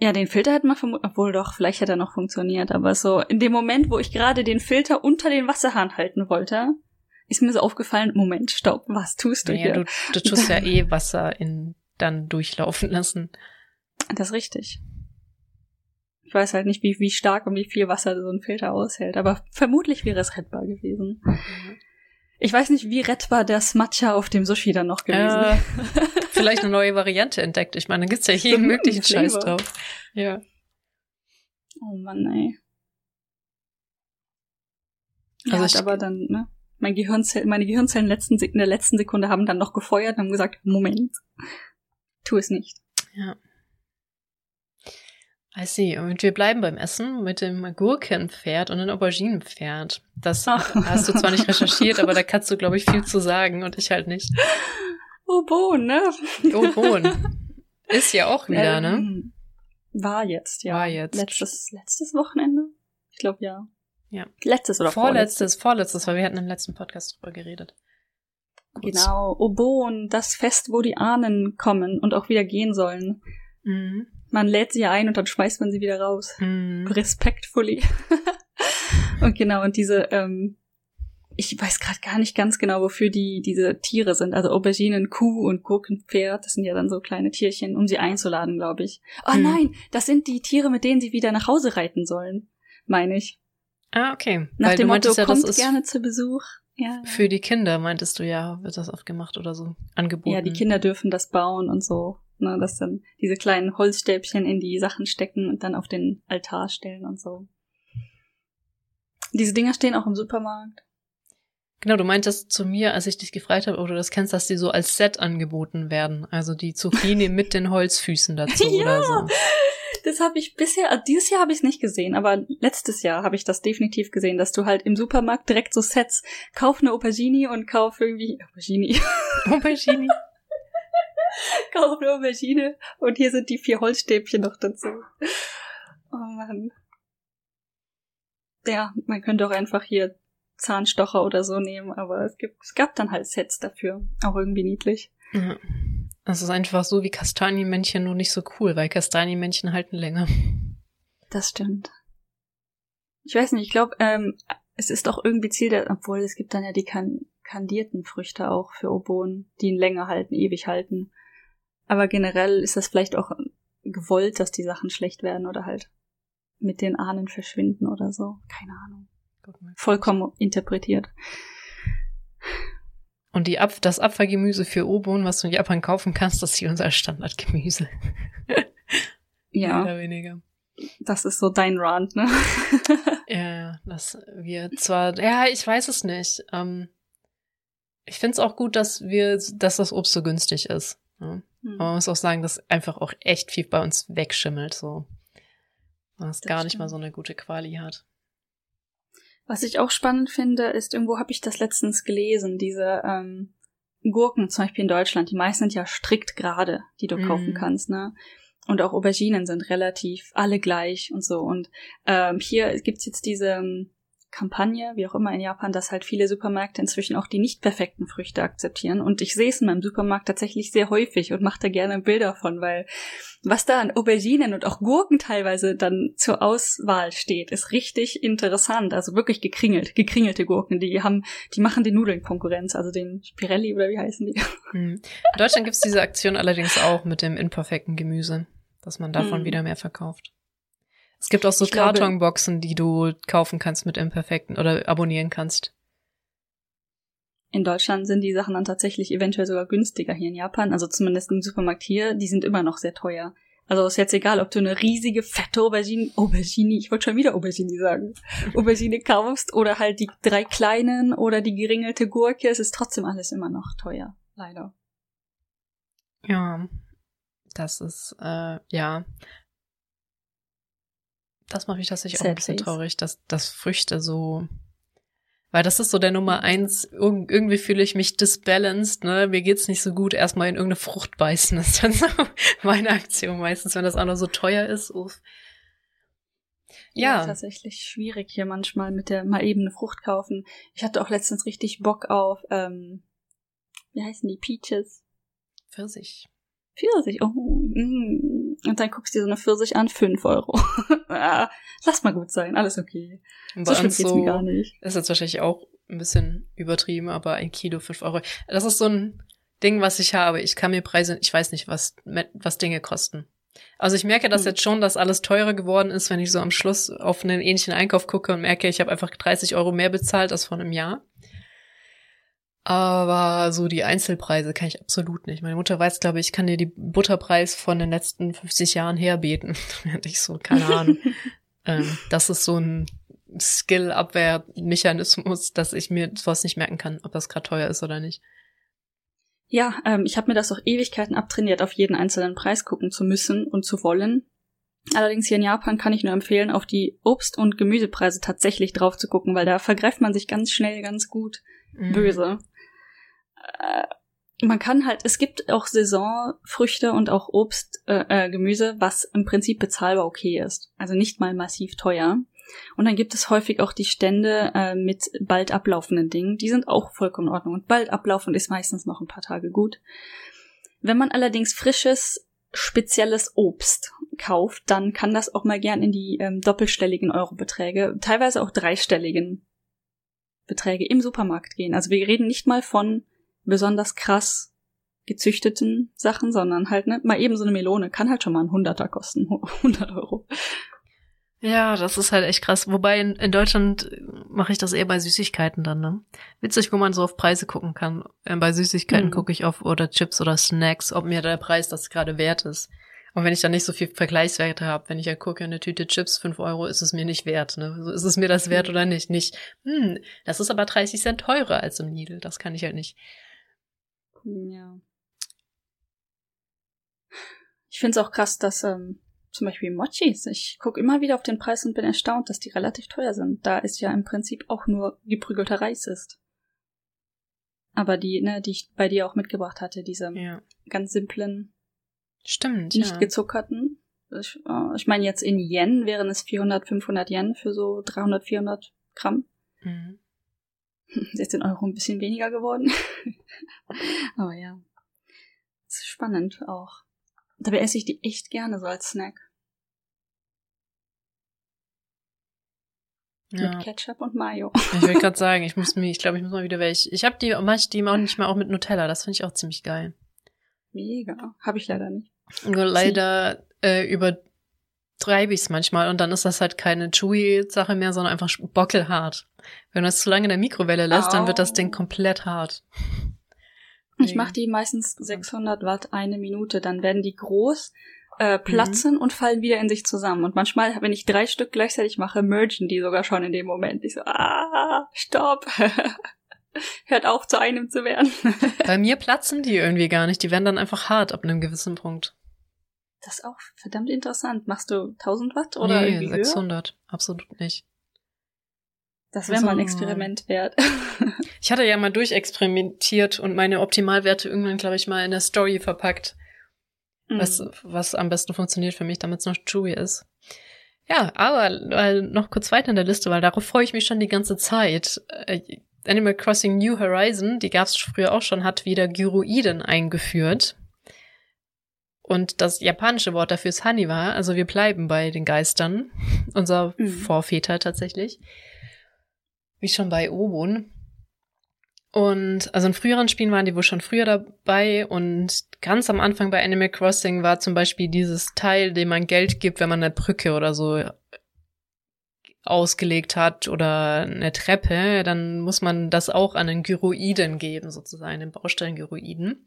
Ja, den Filter hätte man vermutet, obwohl doch, vielleicht hätte er noch funktioniert, aber so in dem Moment, wo ich gerade den Filter unter den Wasserhahn halten wollte, ist mir so aufgefallen, Moment, stopp, was tust du naja, hier? Du, du [LAUGHS] tust ja eh Wasser in dann durchlaufen lassen. Das ist richtig. Ich weiß halt nicht, wie, wie stark und wie viel Wasser so ein Filter aushält, aber vermutlich wäre es rettbar gewesen. Mhm. Ich weiß nicht, wie rettbar das Matcha auf dem Sushi dann noch gewesen. Äh, [LAUGHS] vielleicht eine neue Variante entdeckt. Ich meine, da gibt's ja jeden möglichen Scheiß drauf. Ja. Oh Mann, ey. Ja, also ich, aber dann, ne? Mein Gehirnzell, meine Gehirnzellen letzten, in der letzten Sekunde haben dann noch gefeuert und haben gesagt, Moment, tu es nicht. Ja. I see. Und wir bleiben beim Essen mit dem Gurkenpferd und dem Auberginenpferd. Das Ach. hast du zwar nicht recherchiert, aber da kannst du, glaube ich, viel zu sagen und ich halt nicht. [LAUGHS] Oh, Bohn, ne? Oh, Bohn. [LAUGHS] Ist ja auch wieder, ne? ähm, ne? War jetzt, ja. War jetzt. Letztes, letztes Wochenende? Ich glaube, ja. Ja. Letztes oder vorletztes? Vorletztes, vorletztes, weil wir hatten im letzten Podcast drüber geredet. Kurz. Genau. Obon, das Fest, wo die Ahnen kommen und auch wieder gehen sollen. Mhm. Man lädt sie ein und dann schmeißt man sie wieder raus. Mhm. Respektfully. [LAUGHS] und genau, und diese, ähm, ich weiß gerade gar nicht ganz genau, wofür die diese Tiere sind. Also Auberginen, Kuh und Gurkenpferd, das sind ja dann so kleine Tierchen, um sie einzuladen, glaube ich. Oh hm. nein, das sind die Tiere, mit denen sie wieder nach Hause reiten sollen, meine ich. Ah, okay. Nach Weil dem Motto, ja, kommt gerne zu Besuch. Ja. Für die Kinder, meintest du ja, wird das oft gemacht oder so angeboten. Ja, die Kinder dürfen das bauen und so. Ne, dass dann diese kleinen Holzstäbchen in die Sachen stecken und dann auf den Altar stellen und so. Diese Dinger stehen auch im Supermarkt. Genau, du meintest zu mir, als ich dich gefragt habe, ob du das kennst, dass die so als Set angeboten werden. Also die Zucchini [LAUGHS] mit den Holzfüßen dazu ja, oder so. Das habe ich bisher, also dieses Jahr habe ich es nicht gesehen, aber letztes Jahr habe ich das definitiv gesehen, dass du halt im Supermarkt direkt so Sets, kauf eine Aubergine und kauf irgendwie Aubergine. [LAUGHS] Aubergine. [LAUGHS] kauf eine Aubergine und hier sind die vier Holzstäbchen noch dazu. Oh Mann. Ja, man könnte auch einfach hier Zahnstocher oder so nehmen, aber es, gibt, es gab dann halt Sets dafür. Auch irgendwie niedlich. Ja. Das ist einfach so wie Kastanienmännchen, nur nicht so cool, weil Kastanienmännchen halten länger. Das stimmt. Ich weiß nicht, ich glaube, ähm, es ist auch irgendwie Ziel der, obwohl es gibt dann ja die kan kandierten Früchte auch für Oboen, die ihn länger halten, ewig halten. Aber generell ist das vielleicht auch gewollt, dass die Sachen schlecht werden oder halt mit den Ahnen verschwinden oder so. Keine Ahnung. Vollkommen interpretiert. Und die Ab das Abfallgemüse für Obon, was du in Japan kaufen kannst, das ist hier unser Standardgemüse. [LAUGHS] ja. Mehr oder weniger. Das ist so dein Rand, ne? [LAUGHS] ja, dass wir zwar, ja, ich weiß es nicht. Ähm, ich finde es auch gut, dass wir, dass das Obst so günstig ist. Ja? Hm. Aber man muss auch sagen, dass einfach auch echt viel bei uns wegschimmelt, so. Was gar nicht mal so eine gute Quali hat. Was ich auch spannend finde, ist, irgendwo habe ich das letztens gelesen, diese ähm, Gurken, zum Beispiel in Deutschland, die meisten sind ja strikt gerade, die du mm. kaufen kannst, ne? Und auch Auberginen sind relativ alle gleich und so. Und ähm, hier gibt's jetzt diese ähm, Kampagne, wie auch immer in Japan, dass halt viele Supermärkte inzwischen auch die nicht perfekten Früchte akzeptieren. Und ich sehe es in meinem Supermarkt tatsächlich sehr häufig und mache da gerne Bilder von, weil was da an Auberginen und auch Gurken teilweise dann zur Auswahl steht, ist richtig interessant. Also wirklich gekringelt, gekringelte Gurken. Die haben, die machen den Nudeln Konkurrenz, also den Spirelli oder wie heißen die? [LAUGHS] Hm. In Deutschland gibt's diese Aktion allerdings auch mit dem imperfekten Gemüse, dass man davon hm. wieder mehr verkauft. Es gibt auch so ich Kartonboxen, die du kaufen kannst mit Imperfekten oder abonnieren kannst. In Deutschland sind die Sachen dann tatsächlich eventuell sogar günstiger hier in Japan. Also zumindest im Supermarkt hier, die sind immer noch sehr teuer. Also ist jetzt egal, ob du eine riesige, fette Aubergine, Aubergine, ich wollte schon wieder Aubergine sagen, Aubergine kaufst oder halt die drei kleinen oder die geringelte Gurke, es ist trotzdem alles immer noch teuer. Leider. Ja, das ist, äh, ja das macht mich tatsächlich auch ein bisschen traurig, dass, dass Früchte so, weil das ist so der Nummer eins, irgendwie fühle ich mich disbalanced, ne, mir geht's nicht so gut, erstmal in irgendeine Frucht beißen, das ist dann so [LAUGHS] meine Aktion meistens, wenn das auch noch so teuer ist, uff. Ja. ja. tatsächlich schwierig hier manchmal mit der mal eben eine Frucht kaufen. Ich hatte auch letztens richtig Bock auf, ähm, wie heißen die, Peaches? Pfirsich. Pfirsich, oh, mm. Und dann guckst du dir so eine Pfirsich an, fünf Euro. [LAUGHS] ah, lass mal gut sein, alles okay. Und so schlimm so, mir gar nicht. Ist jetzt wahrscheinlich auch ein bisschen übertrieben, aber ein Kilo fünf Euro. Das ist so ein Ding, was ich habe. Ich kann mir Preise, ich weiß nicht, was, was Dinge kosten. Also ich merke das hm. jetzt schon, dass alles teurer geworden ist, wenn ich so am Schluss auf einen ähnlichen Einkauf gucke und merke, ich habe einfach 30 Euro mehr bezahlt als vor einem Jahr. Aber so die Einzelpreise kann ich absolut nicht. Meine Mutter weiß, glaube ich, ich kann dir die Butterpreis von den letzten 50 Jahren herbeten. [LAUGHS] ich so, keine Ahnung. [LAUGHS] ähm, das ist so ein Skill-Abwehrmechanismus, dass ich mir sowas nicht merken kann, ob das gerade teuer ist oder nicht. Ja, ähm, ich habe mir das auch Ewigkeiten abtrainiert, auf jeden einzelnen Preis gucken zu müssen und zu wollen. Allerdings hier in Japan kann ich nur empfehlen, auf die Obst- und Gemüsepreise tatsächlich drauf zu gucken, weil da vergreift man sich ganz schnell ganz gut mhm. böse man kann halt, es gibt auch Saisonfrüchte und auch Obst, äh, äh, Gemüse, was im Prinzip bezahlbar okay ist. Also nicht mal massiv teuer. Und dann gibt es häufig auch die Stände äh, mit bald ablaufenden Dingen. Die sind auch vollkommen in Ordnung. Und bald ablaufend ist meistens noch ein paar Tage gut. Wenn man allerdings frisches, spezielles Obst kauft, dann kann das auch mal gern in die ähm, doppelstelligen Eurobeträge, teilweise auch dreistelligen Beträge im Supermarkt gehen. Also wir reden nicht mal von besonders krass gezüchteten Sachen, sondern halt, ne, mal eben so eine Melone kann halt schon mal ein Hunderter kosten, [LAUGHS] 100 Euro. Ja, das ist halt echt krass. Wobei in, in Deutschland mache ich das eher bei Süßigkeiten dann, ne? Witzig, wo man so auf Preise gucken kann. Äh, bei Süßigkeiten mhm. gucke ich auf oder Chips oder Snacks, ob mir der Preis das gerade wert ist. Und wenn ich dann nicht so viel Vergleichswerte habe, wenn ich ja gucke, eine Tüte Chips, fünf Euro, ist es mir nicht wert. Ne? So ist es mir das wert oder nicht? Nicht, hm, das ist aber 30 Cent teurer als im Lidl. Das kann ich halt nicht. Ja. Ich finde es auch krass, dass ähm, zum Beispiel Mochis, ich gucke immer wieder auf den Preis und bin erstaunt, dass die relativ teuer sind, da es ja im Prinzip auch nur geprügelter Reis ist. Aber die, ne, die ich bei dir auch mitgebracht hatte, diese ja. ganz simplen Stimmt. Nicht ja. gezuckerten. Ich, äh, ich meine, jetzt in Yen wären es 400, 500 Yen für so 300, 400 Gramm. Mhm. [LAUGHS] Jetzt in Euro ein bisschen weniger geworden. [LAUGHS] Aber ja. Das ist spannend auch. Dabei esse ich die echt gerne so als Snack. Ja. Mit Ketchup und Mayo. Ich will [LAUGHS] gerade sagen, ich muss mir, ich glaube, ich muss mal wieder welche. Ich habe die manchmal die auch nicht mal auch mit Nutella. Das finde ich auch ziemlich geil. Mega. Habe ich leider nicht. Nur leider äh, übertreibe ich es manchmal und dann ist das halt keine Chewy-Sache mehr, sondern einfach bockelhart. Wenn du es zu lange in der Mikrowelle lässt, oh. dann wird das Ding komplett hart. [LAUGHS] Ich mache die meistens 600 Watt eine Minute, dann werden die groß, äh, platzen mhm. und fallen wieder in sich zusammen. Und manchmal, wenn ich drei Stück gleichzeitig mache, mergen die sogar schon in dem Moment. Ich so, ah, stopp. [LAUGHS] hört auf, zu einem zu werden. Bei [LAUGHS] mir platzen die irgendwie gar nicht. Die werden dann einfach hart ab einem gewissen Punkt. Das ist auch verdammt interessant. Machst du 1000 Watt oder nee, irgendwie 600. Höher? Absolut nicht. Das wäre also, mal ein Experiment wert. [LAUGHS] ich hatte ja mal durchexperimentiert und meine Optimalwerte irgendwann, glaube ich, mal in der Story verpackt. Mhm. Was, was am besten funktioniert für mich, damit es noch chewy ist. Ja, aber weil, noch kurz weiter in der Liste, weil darauf freue ich mich schon die ganze Zeit. Äh, Animal Crossing New Horizon, die gab es früher auch schon, hat wieder Gyroiden eingeführt. Und das japanische Wort dafür ist Haniwa, also wir bleiben bei den Geistern, unser mhm. Vorväter tatsächlich. Wie schon bei Obon. Und also in früheren Spielen waren die wohl schon früher dabei und ganz am Anfang bei Animal Crossing war zum Beispiel dieses Teil, dem man Geld gibt, wenn man eine Brücke oder so ausgelegt hat oder eine Treppe, dann muss man das auch an den Gyroiden geben, sozusagen, den Baustein-Gyroiden.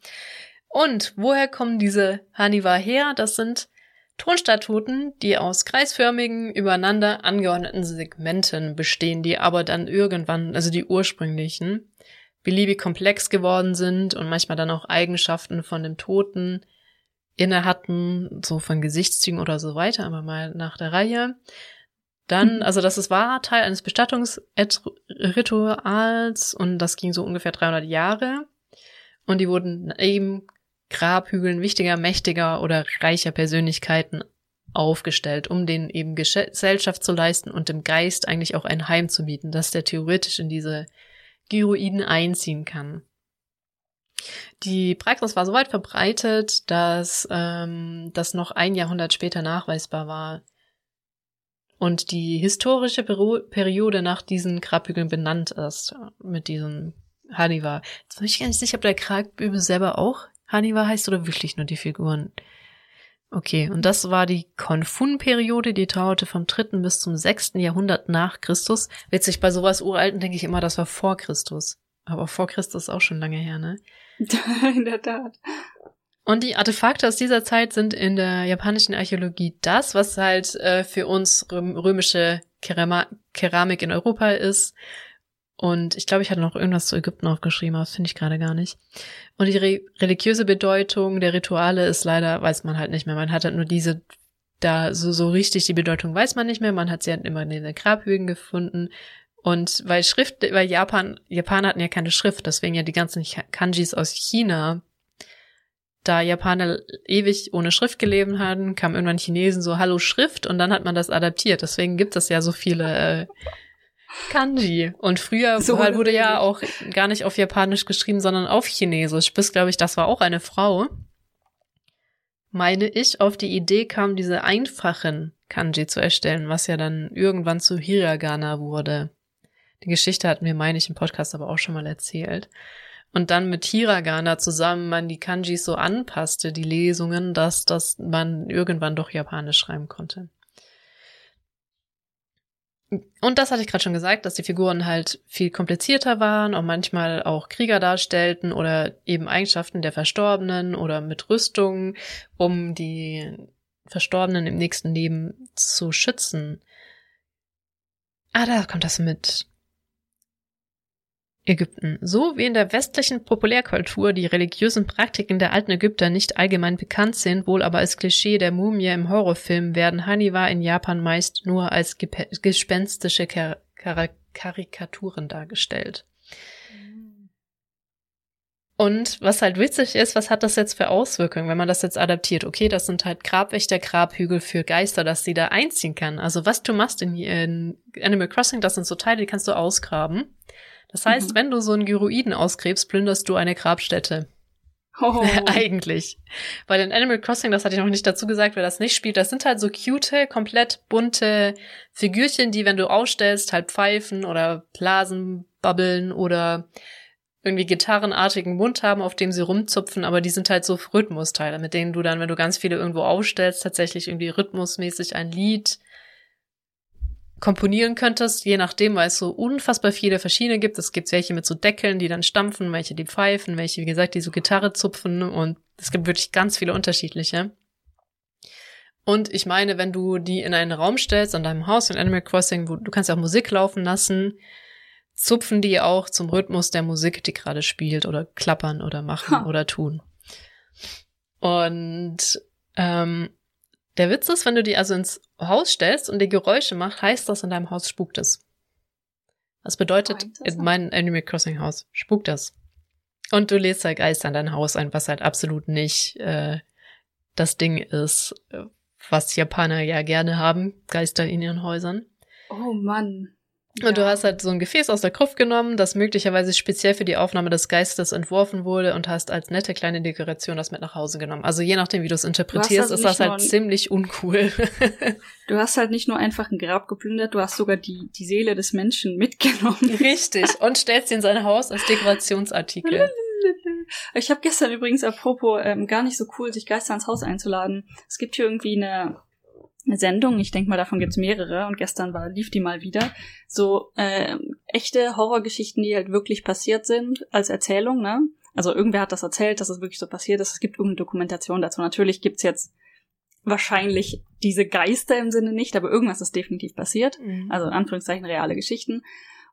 Und woher kommen diese Haniwa her? Das sind Tonstatuten, die aus kreisförmigen, übereinander angeordneten Segmenten bestehen, die aber dann irgendwann, also die ursprünglichen, beliebig komplex geworden sind und manchmal dann auch Eigenschaften von dem Toten inne hatten, so von Gesichtszügen oder so weiter, aber mal nach der Reihe. Dann, mhm. also das ist war Teil eines Bestattungsrituals und das ging so ungefähr 300 Jahre. Und die wurden eben Grabhügeln wichtiger, mächtiger oder reicher Persönlichkeiten aufgestellt, um denen eben Gesellschaft zu leisten und dem Geist eigentlich auch ein Heim zu bieten, dass der theoretisch in diese Gyroiden einziehen kann. Die Praxis war so weit verbreitet, dass ähm, das noch ein Jahrhundert später nachweisbar war, und die historische Periode nach diesen Grabhügeln benannt ist, mit diesem Haniwa. Jetzt bin ich gar nicht sicher, ob der Grabbügel selber auch Haniwa heißt oder wirklich nur die Figuren. Okay, und das war die Konfun-Periode, die dauerte vom dritten bis zum sechsten Jahrhundert nach Christus. Witzig, bei sowas Uralten denke ich immer, das war vor Christus. Aber vor Christus ist auch schon lange her, ne? [LAUGHS] In der Tat. Und die Artefakte aus dieser Zeit sind in der japanischen Archäologie das, was halt äh, für uns römische Kerama Keramik in Europa ist. Und ich glaube, ich hatte noch irgendwas zu Ägypten aufgeschrieben, aber das finde ich gerade gar nicht. Und die re religiöse Bedeutung der Rituale ist leider, weiß man halt nicht mehr. Man hat halt nur diese, da so, so richtig die Bedeutung weiß man nicht mehr. Man hat sie halt immer in den Grabhügeln gefunden. Und weil Schrift, weil Japan, Japaner hatten ja keine Schrift, deswegen ja die ganzen Kanjis aus China da Japaner ewig ohne Schrift gelebt hatten, kamen irgendwann Chinesen so, hallo Schrift, und dann hat man das adaptiert. Deswegen gibt es ja so viele äh, Kanji. Und früher so halt wurde ja auch gar nicht auf Japanisch geschrieben, sondern auf Chinesisch. Bis, glaube ich, das war auch eine Frau, meine ich, auf die Idee kam, diese einfachen Kanji zu erstellen, was ja dann irgendwann zu Hiragana wurde. Die Geschichte hatten wir, meine ich, im Podcast aber auch schon mal erzählt. Und dann mit Hiragana zusammen man die Kanjis so anpasste, die Lesungen, dass, dass man irgendwann doch Japanisch schreiben konnte. Und das hatte ich gerade schon gesagt, dass die Figuren halt viel komplizierter waren und manchmal auch Krieger darstellten oder eben Eigenschaften der Verstorbenen oder mit Rüstungen, um die Verstorbenen im nächsten Leben zu schützen. Ah, da kommt das mit Ägypten. So wie in der westlichen Populärkultur die religiösen Praktiken der alten Ägypter nicht allgemein bekannt sind, wohl aber als Klischee der Mumie im Horrorfilm, werden Haniwa in Japan meist nur als gespenstische Kar Kar Karikaturen dargestellt. Und was halt witzig ist, was hat das jetzt für Auswirkungen, wenn man das jetzt adaptiert? Okay, das sind halt Grabwächter, Grabhügel für Geister, dass sie da einziehen kann. Also was du machst in, in Animal Crossing, das sind so Teile, die kannst du ausgraben. Das heißt, mhm. wenn du so einen Gyroiden ausgräbst, plünderst du eine Grabstätte. Oh. [LAUGHS] Eigentlich. Weil in Animal Crossing, das hatte ich noch nicht dazu gesagt, wer das nicht spielt, das sind halt so cute, komplett bunte Figürchen, die, wenn du ausstellst, halt pfeifen oder Blasen, babbeln oder irgendwie gitarrenartigen Mund haben, auf dem sie rumzupfen, aber die sind halt so Rhythmusteile, mit denen du dann, wenn du ganz viele irgendwo ausstellst, tatsächlich irgendwie rhythmusmäßig ein Lied komponieren könntest, je nachdem, weil es so unfassbar viele verschiedene gibt. Es gibt welche mit so Deckeln, die dann stampfen, welche die pfeifen, welche, wie gesagt, die so Gitarre zupfen und es gibt wirklich ganz viele unterschiedliche. Und ich meine, wenn du die in einen Raum stellst, an deinem Haus in Animal Crossing, wo du kannst ja auch Musik laufen lassen, zupfen die auch zum Rhythmus der Musik, die gerade spielt oder klappern oder machen ha. oder tun. Und ähm, der Witz ist, wenn du die also ins Haus stellst und die Geräusche macht, heißt das, in deinem Haus spukt es. Das bedeutet, oh, in meinem Animal Crossing Haus spukt das. Und du lädst halt Geister in dein Haus ein, was halt absolut nicht äh, das Ding ist, äh, was Japaner ja gerne haben, Geister in ihren Häusern. Oh Mann. Ja. Und du hast halt so ein Gefäß aus der Gruft genommen, das möglicherweise speziell für die Aufnahme des Geistes entworfen wurde und hast als nette kleine Dekoration das mit nach Hause genommen. Also je nachdem, wie du es interpretierst, also ist das halt ziemlich uncool. [LAUGHS] du hast halt nicht nur einfach ein Grab geplündert, du hast sogar die, die Seele des Menschen [LAUGHS] mitgenommen. Richtig. Und stellst sie in sein Haus als Dekorationsartikel. [LAUGHS] Ich habe gestern übrigens, apropos, ähm, gar nicht so cool, sich Geister ins Haus einzuladen. Es gibt hier irgendwie eine Sendung, ich denke mal, davon gibt's mehrere und gestern war, lief die mal wieder. So äh, echte Horrorgeschichten, die halt wirklich passiert sind, als Erzählung, ne? Also irgendwer hat das erzählt, dass es wirklich so passiert ist. Es gibt irgendeine Dokumentation dazu. Natürlich gibt's jetzt wahrscheinlich diese Geister im Sinne nicht, aber irgendwas ist definitiv passiert. Mhm. Also in Anführungszeichen reale Geschichten.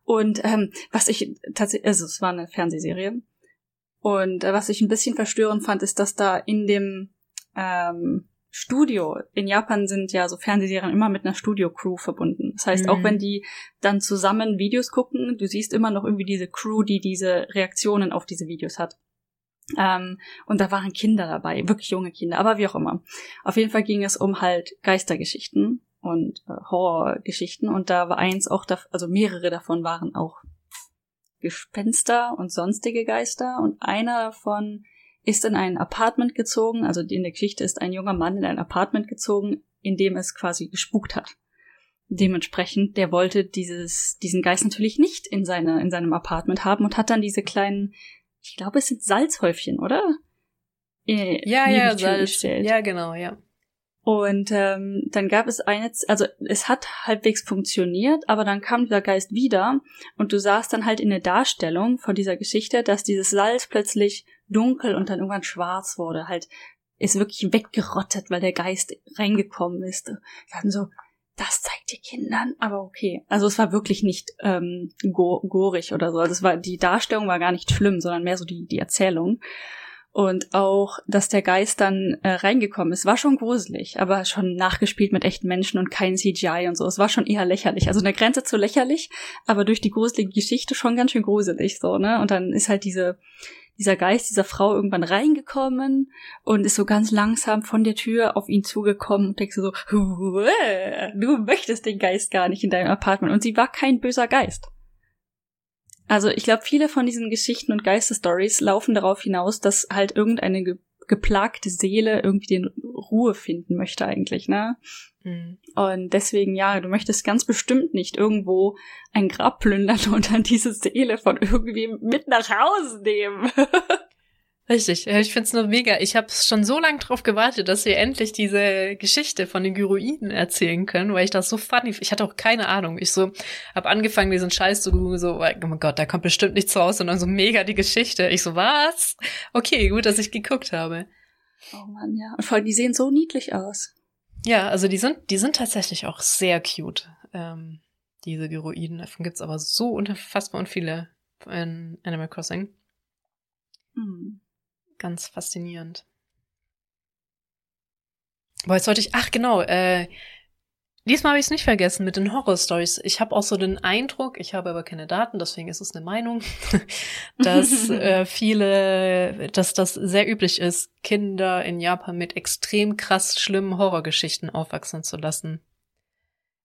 Und ähm, was ich tatsächlich, also es war eine Fernsehserie. Und äh, was ich ein bisschen verstörend fand, ist, dass da in dem ähm, Studio. In Japan sind ja so Fernsehserien immer mit einer Studio-Crew verbunden. Das heißt, mhm. auch wenn die dann zusammen Videos gucken, du siehst immer noch irgendwie diese Crew, die diese Reaktionen auf diese Videos hat. Ähm, und da waren Kinder dabei, wirklich junge Kinder, aber wie auch immer. Auf jeden Fall ging es um halt Geistergeschichten und äh, Horrorgeschichten und da war eins auch, da, also mehrere davon waren auch Gespenster und sonstige Geister und einer davon ist in ein Apartment gezogen, also in der Geschichte ist ein junger Mann in ein Apartment gezogen, in dem es quasi gespukt hat. Dementsprechend, der wollte dieses, diesen Geist natürlich nicht in, seine, in seinem Apartment haben und hat dann diese kleinen, ich glaube, es sind Salzhäufchen, oder? Äh, ja, ja, Salz. Gestellt. Ja, genau, ja. Und ähm, dann gab es eine, also es hat halbwegs funktioniert, aber dann kam dieser Geist wieder und du sahst dann halt in der Darstellung von dieser Geschichte, dass dieses Salz plötzlich dunkel und dann irgendwann schwarz wurde, halt ist wirklich weggerottet, weil der Geist reingekommen ist. Wir hatten so, das zeigt die Kindern, aber okay. Also es war wirklich nicht ähm, go gorig oder so. Also es war die Darstellung war gar nicht schlimm, sondern mehr so die die Erzählung. Und auch, dass der Geist dann äh, reingekommen ist, war schon gruselig, aber schon nachgespielt mit echten Menschen und kein CGI und so. Es war schon eher lächerlich. Also eine Grenze zu lächerlich, aber durch die gruselige Geschichte schon ganz schön gruselig, so, ne? Und dann ist halt diese, dieser Geist dieser Frau irgendwann reingekommen und ist so ganz langsam von der Tür auf ihn zugekommen und denkst so, du möchtest den Geist gar nicht in deinem Apartment. Und sie war kein böser Geist. Also ich glaube, viele von diesen Geschichten und Geisterstories laufen darauf hinaus, dass halt irgendeine Ge geplagte Seele irgendwie den Ruhe finden möchte eigentlich, ne? Mhm. Und deswegen, ja, du möchtest ganz bestimmt nicht irgendwo ein Grab plündern [LAUGHS] und dann diese Seele von irgendwie mit nach Hause nehmen. [LAUGHS] Richtig, ich find's nur mega. Ich habe schon so lange drauf gewartet, dass wir endlich diese Geschichte von den Gyroiden erzählen können, weil ich das so funny. Ich hatte auch keine Ahnung. Ich so habe angefangen, diesen Scheiß zu googeln, so, oh mein Gott, da kommt bestimmt nichts raus, und dann so mega die Geschichte. Ich so, was? Okay, gut, dass ich geguckt habe. Oh man, ja. Und vor allem, die sehen so niedlich aus. Ja, also die sind, die sind tatsächlich auch sehr cute. Ähm, diese Gyroiden. Davon gibt's aber so unfassbar und viele in Animal Crossing. Mhm. Ganz faszinierend. Boah, jetzt sollte ich, ach genau, äh, diesmal habe ich es nicht vergessen mit den Horror-Stories. Ich habe auch so den Eindruck, ich habe aber keine Daten, deswegen ist es eine Meinung, [LAUGHS] dass äh, [LAUGHS] viele, dass das sehr üblich ist, Kinder in Japan mit extrem krass schlimmen Horrorgeschichten aufwachsen zu lassen.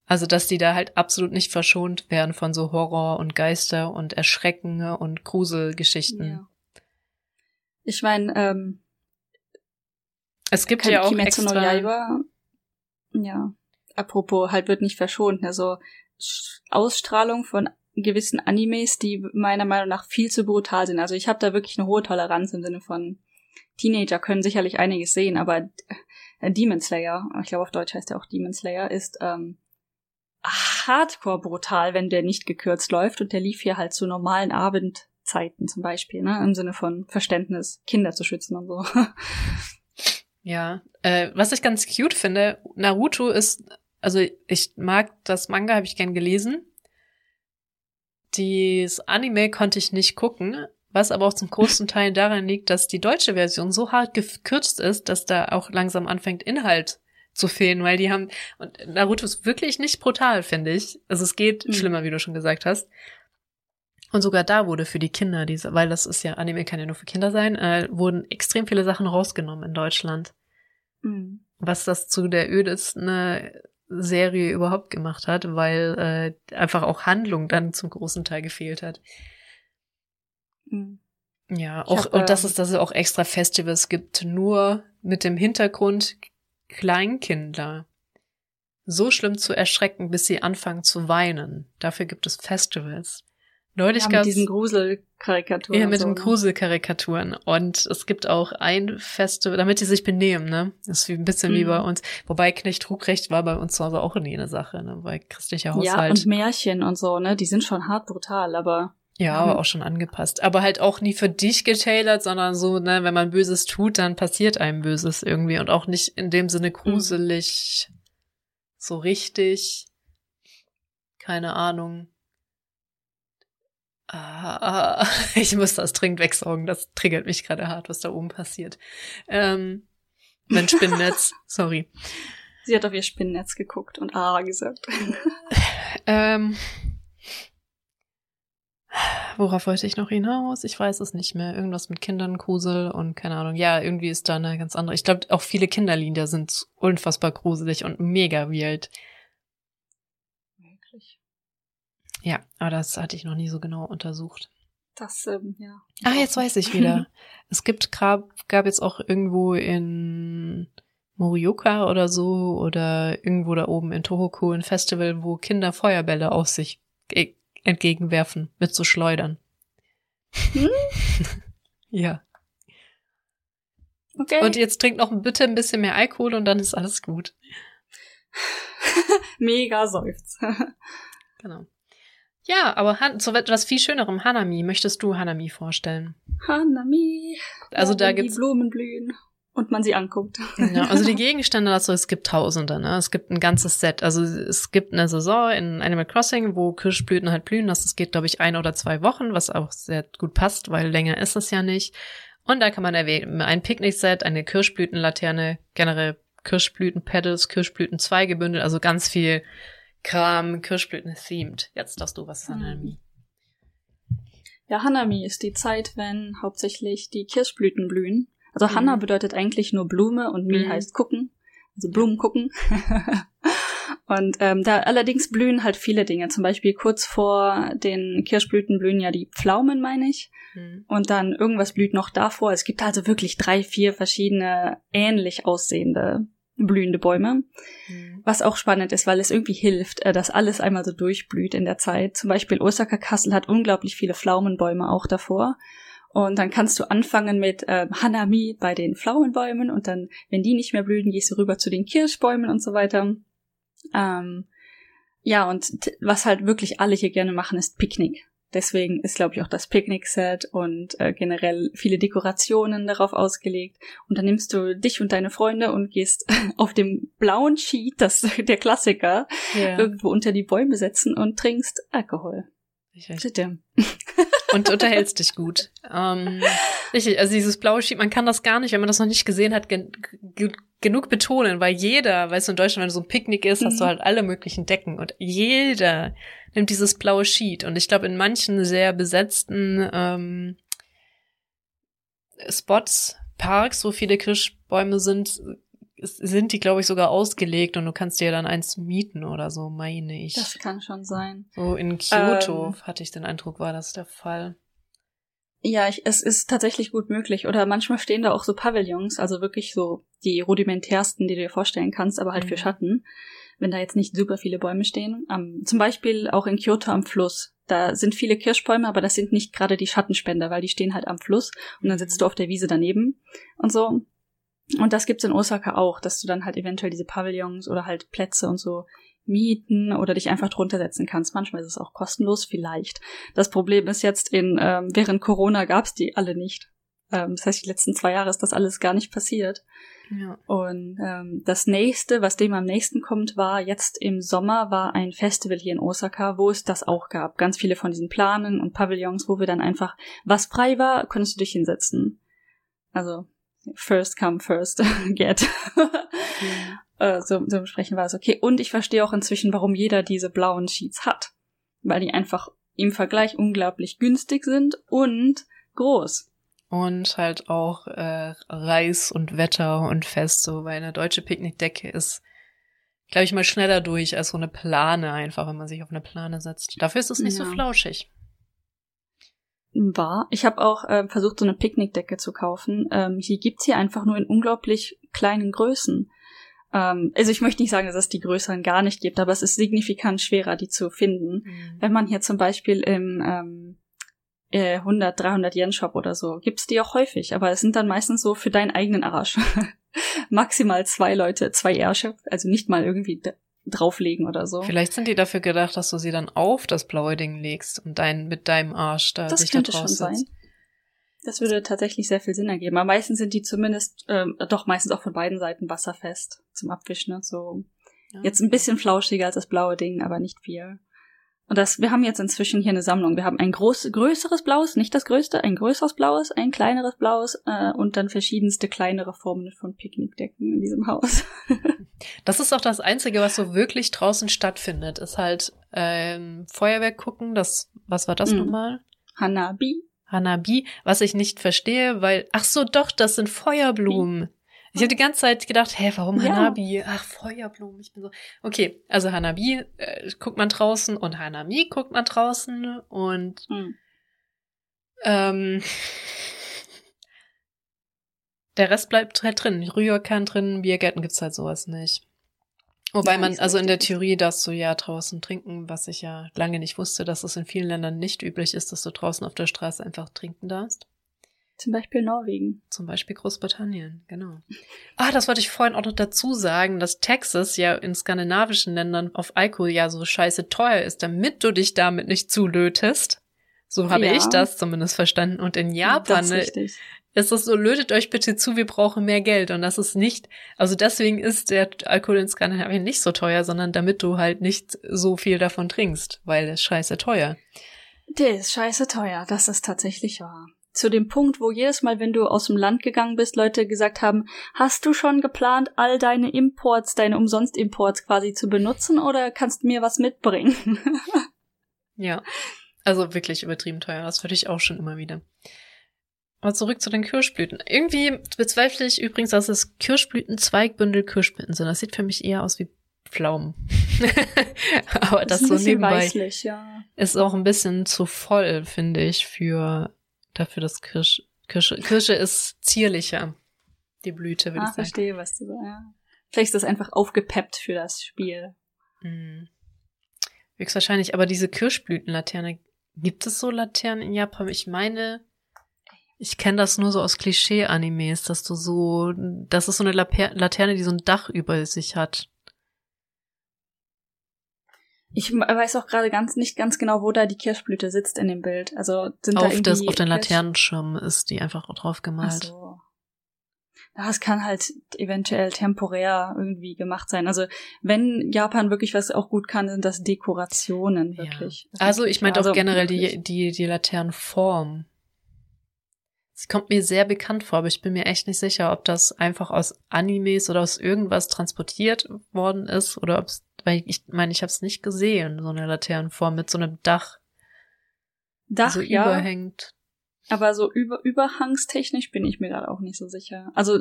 Also, dass die da halt absolut nicht verschont werden von so Horror und Geister und Erschrecken und Gruselgeschichten. Ja. Ich meine, ähm, es gibt ja auch Kimetsu extra... no Yaiba, ja, apropos, halt wird nicht verschont, also Ausstrahlung von gewissen Animes, die meiner Meinung nach viel zu brutal sind. Also ich habe da wirklich eine hohe Toleranz im Sinne von Teenager können sicherlich einiges sehen, aber äh, Demon Slayer, ich glaube auf Deutsch heißt er auch Demon Slayer, ist ähm, hardcore brutal, wenn der nicht gekürzt läuft und der lief hier halt zu normalen Abend Zeiten zum Beispiel, ne? Im Sinne von Verständnis, Kinder zu schützen und so. [LAUGHS] Ja, äh, was ich ganz cute finde, Naruto ist, also ich mag das Manga, habe ich gern gelesen. Das Anime konnte ich nicht gucken, was aber auch zum großen Teil daran liegt, dass die deutsche Version so hart gekürzt ist, dass da auch langsam anfängt, Inhalt zu fehlen, weil die haben, und Naruto ist wirklich nicht brutal, finde ich. Also es geht mhm. schlimmer, wie du schon gesagt hast. Und sogar da wurde für die Kinder, diese, weil das ist ja, Anime kann ja nur für Kinder sein, äh, wurden extrem viele Sachen rausgenommen in Deutschland. Mhm. Was das zu der ödesten Serie überhaupt gemacht hat, weil äh, einfach auch Handlung dann zum großen Teil gefehlt hat. Mhm. Ja, auch, hab, und dass ähm, es, dass es auch extra Festivals gibt, nur mit dem Hintergrund Kleinkinder so schlimm zu erschrecken, bis sie anfangen zu weinen. Dafür gibt es Festivals. Neulich ja, mit diesen Gruselkarikaturen. Ja, mit so, den ne? Gruselkarikaturen. Und es gibt auch ein Festival, damit die sich benehmen, ne? Das ist wie ein bisschen mhm. wie bei uns. Wobei Knecht Ruprecht war bei uns zu Hause auch nie eine Sache, ne? Bei christlicher Haushalt. Ja, und Märchen und so, ne? Die sind schon hart brutal, aber. Ja, aber auch schon angepasst. Aber halt auch nie für dich getailert, sondern so, ne, wenn man Böses tut, dann passiert einem Böses irgendwie. Und auch nicht in dem Sinne mhm. gruselig, mhm. so richtig. Keine Ahnung Ah, [LAUGHS] ich muss das dringend wegsaugen. Das triggert mich gerade hart, was da oben passiert. Ähm, mein Spinnennetz, [LAUGHS] sorry. Sie hat auf ihr Spinnennetz geguckt und ah gesagt. [LAUGHS] ähm, worauf wollte ich noch hinaus? Ich weiß es nicht mehr. Irgendwas mit Kindern, Grusel und keine Ahnung. Ja, irgendwie ist da eine ganz andere. Ich glaube, auch viele Kinderlieder sind unfassbar gruselig und mega weird. Ja, aber das hatte ich noch nie so genau untersucht. Das, ähm, ja. Ah, jetzt weiß ich wieder. [LAUGHS] es gibt gab, gab jetzt auch irgendwo in Morioka oder so oder irgendwo da oben in Tohoku ein Festival, wo Kinder Feuerbälle auf sich entgegenwerfen mit so Schleudern. Hm? [LAUGHS] ja. Okay. Und jetzt trinkt noch bitte ein bisschen mehr Alkohol und dann ist alles gut. [LAUGHS] Mega seufzt. genau. Ja, aber Han zu etwas viel Schönerem, Hanami. Möchtest du Hanami vorstellen? Hanami. Also ja, da gibt's die Blumen blühen und man sie anguckt. Ja, [LAUGHS] also die Gegenstände dazu, es gibt Tausende, ne? Es gibt ein ganzes Set. Also es gibt eine Saison in Animal Crossing, wo Kirschblüten halt blühen. Das geht, glaube ich, ein oder zwei Wochen, was auch sehr gut passt, weil länger ist es ja nicht. Und da kann man erwähnen, ein Picknick-Set, eine Kirschblütenlaterne, generell Kirschblüten-Pedals, Kirschblüten-Zweigebündel, also ganz viel Kram, Kirschblüten themed. Jetzt darfst du was, Hanami. Ja, Hanami ist die Zeit, wenn hauptsächlich die Kirschblüten blühen. Also mhm. Hanna bedeutet eigentlich nur Blume und Mi mhm. heißt gucken. Also Blumen gucken. [LAUGHS] Und ähm, da allerdings blühen halt viele Dinge. Zum Beispiel kurz vor den Kirschblüten blühen ja die Pflaumen, meine ich. Mhm. Und dann irgendwas blüht noch davor. Es gibt also wirklich drei, vier verschiedene ähnlich aussehende blühende Bäume. Mhm. Was auch spannend ist, weil es irgendwie hilft, äh, dass alles einmal so durchblüht in der Zeit. Zum Beispiel Osaka Kassel hat unglaublich viele Pflaumenbäume auch davor. Und dann kannst du anfangen mit äh, Hanami bei den Pflaumenbäumen und dann, wenn die nicht mehr blühen, gehst du rüber zu den Kirschbäumen und so weiter. Ähm, ja, und was halt wirklich alle hier gerne machen, ist Picknick. Deswegen ist, glaube ich, auch das Picknick-Set und äh, generell viele Dekorationen darauf ausgelegt. Und dann nimmst du dich und deine Freunde und gehst [LAUGHS] auf dem blauen Sheet, das [LAUGHS] der Klassiker, yeah. irgendwo unter die Bäume setzen und trinkst Alkohol. Richtig. [LAUGHS] Und unterhältst dich gut. Ähm, richtig, also dieses blaue Sheet, man kann das gar nicht, wenn man das noch nicht gesehen hat, genug betonen, weil jeder, weißt du, in Deutschland, wenn so ein Picknick ist, mhm. hast du mhm. halt alle möglichen Decken und jeder nimmt dieses blaue Sheet. Und ich glaube, in manchen sehr besetzten ähm, Spots, Parks, wo viele Kirschbäume sind, sind die, glaube ich, sogar ausgelegt und du kannst dir dann eins mieten oder so, meine ich. Das kann schon sein. So in Kyoto ähm, hatte ich den Eindruck, war das der Fall. Ja, ich, es ist tatsächlich gut möglich. Oder manchmal stehen da auch so Pavillons, also wirklich so die rudimentärsten, die du dir vorstellen kannst, aber halt mhm. für Schatten. Wenn da jetzt nicht super viele Bäume stehen. Um, zum Beispiel auch in Kyoto am Fluss. Da sind viele Kirschbäume, aber das sind nicht gerade die Schattenspender, weil die stehen halt am Fluss und dann sitzt du auf der Wiese daneben und so. Und das gibt's in Osaka auch, dass du dann halt eventuell diese Pavillons oder halt Plätze und so mieten oder dich einfach drunter setzen kannst. Manchmal ist es auch kostenlos, vielleicht. Das Problem ist jetzt in ähm, während Corona gab's die alle nicht. Ähm, das heißt, die letzten zwei Jahre ist das alles gar nicht passiert. Ja. Und ähm, das nächste, was dem am nächsten kommt, war jetzt im Sommer war ein Festival hier in Osaka, wo es das auch gab. Ganz viele von diesen Planen und Pavillons, wo wir dann einfach, was frei war, konntest du dich hinsetzen. Also first come, first [LAUGHS] get. mhm. Äh, so, so besprechen war es okay. Und ich verstehe auch inzwischen, warum jeder diese blauen Sheets hat. Weil die einfach im Vergleich unglaublich günstig sind und groß. Und halt auch äh, Reis und Wetter und fest, so, weil eine deutsche Picknickdecke ist, glaube ich, mal schneller durch als so eine Plane einfach, wenn man sich auf eine Plane setzt. Dafür ist es nicht ja. so flauschig war. Ich habe auch äh, versucht, so eine Picknickdecke zu kaufen. Ähm, hier gibt's hier einfach nur in unglaublich kleinen Größen. Ähm, also ich möchte nicht sagen, dass es die größeren gar nicht gibt, aber es ist signifikant schwerer, die zu finden. Mhm. Wenn man hier zum Beispiel im ähm, 100, 300 Yen Shop oder so, gibt's die auch häufig, aber es sind dann meistens so für deinen eigenen Arsch. [LAUGHS] Maximal zwei Leute, zwei Ärsche, also nicht mal irgendwie drauflegen oder so. Vielleicht sind die dafür gedacht, dass du sie dann auf das blaue Ding legst und dein, mit deinem Arsch da das sich da drauf schon sein. Das würde tatsächlich sehr viel Sinn ergeben. Aber meistens sind die zumindest, ähm, doch meistens auch von beiden Seiten wasserfest zum Abwischen. So ja. jetzt ein bisschen flauschiger als das blaue Ding, aber nicht viel. Und das, wir haben jetzt inzwischen hier eine Sammlung. Wir haben ein groß, größeres blaues, nicht das größte, ein größeres blaues, ein kleineres blaues äh, und dann verschiedenste kleinere Formen von Picknickdecken in diesem Haus. [LAUGHS] das ist auch das Einzige, was so wirklich draußen stattfindet, ist halt ähm, Feuerwerk gucken. Das, was war das mhm. nochmal? Hanabi. Hanabi, was ich nicht verstehe, weil, ach so, doch, das sind Feuerblumen. Ich habe die ganze Zeit gedacht, hä, warum ja. Hanabi? Ach, Feuerblumen. Ich bin so. Okay, also Hanabi äh, guckt man draußen und Hanami guckt man draußen und hm. ähm, [LAUGHS] der Rest bleibt halt drin. Rührkern drin, Biergärten gibt's halt sowas nicht. Wobei man, also in der Theorie darfst du ja draußen trinken, was ich ja lange nicht wusste, dass es in vielen Ländern nicht üblich ist, dass du draußen auf der Straße einfach trinken darfst. Zum Beispiel Norwegen. Zum Beispiel Großbritannien, genau. Ah, das wollte ich vorhin auch noch dazu sagen, dass Texas ja in skandinavischen Ländern auf Alkohol ja so scheiße teuer ist, damit du dich damit nicht zulötest. So habe ja. ich das zumindest verstanden. Und in Japan ne, ist es so, lötet euch bitte zu, wir brauchen mehr Geld. Und das ist nicht, also deswegen ist der Alkohol in Skandinavien nicht so teuer, sondern damit du halt nicht so viel davon trinkst, weil es scheiße teuer. Der ist scheiße teuer, das ist tatsächlich wahr zu dem Punkt, wo jedes Mal, wenn du aus dem Land gegangen bist, Leute gesagt haben, hast du schon geplant, all deine Imports, deine Umsonst-Imports quasi zu benutzen oder kannst du mir was mitbringen? [LAUGHS] ja, also wirklich übertrieben teuer. Das würde ich auch schon immer wieder. Aber zurück zu den Kirschblüten. Irgendwie bezweifle ich übrigens, dass es Kirschblüten, Zweigbündel Kirschblüten sind. Das sieht für mich eher aus wie Pflaumen. [LAUGHS] Aber das, das so nebenbei weißlich, ja. ist auch ein bisschen zu voll, finde ich, für dafür das Kirsch, Kirsche. Kirsche ist zierlicher. Die Blüte, würde ah, ich sagen. verstehe, was du sagst. Ja. Vielleicht ist das einfach aufgepeppt für das Spiel. Hm. Höchstwahrscheinlich, aber diese Kirschblütenlaterne, gibt es so Laternen in Japan? Ich meine, ich kenne das nur so aus Klischee-Animes, dass du so, das ist so eine Laterne, die so ein Dach über sich hat. Ich weiß auch gerade ganz nicht ganz genau, wo da die Kirschblüte sitzt in dem Bild. Also sind auf da das, auf den Laternenschirm ist die einfach drauf gemalt. Ach so. Das kann halt eventuell temporär irgendwie gemacht sein. Also wenn Japan wirklich was auch gut kann, sind das Dekorationen wirklich. Ja. Also ich meinte auch also generell die, die, die Laternenform. Sie kommt mir sehr bekannt vor, aber ich bin mir echt nicht sicher, ob das einfach aus Animes oder aus irgendwas transportiert worden ist oder ob es, weil ich meine, ich habe es nicht gesehen, so eine Laternenform mit so einem Dach. Dach, so ja. überhängt. Aber so über, überhangstechnisch bin ich mir gerade auch nicht so sicher. Also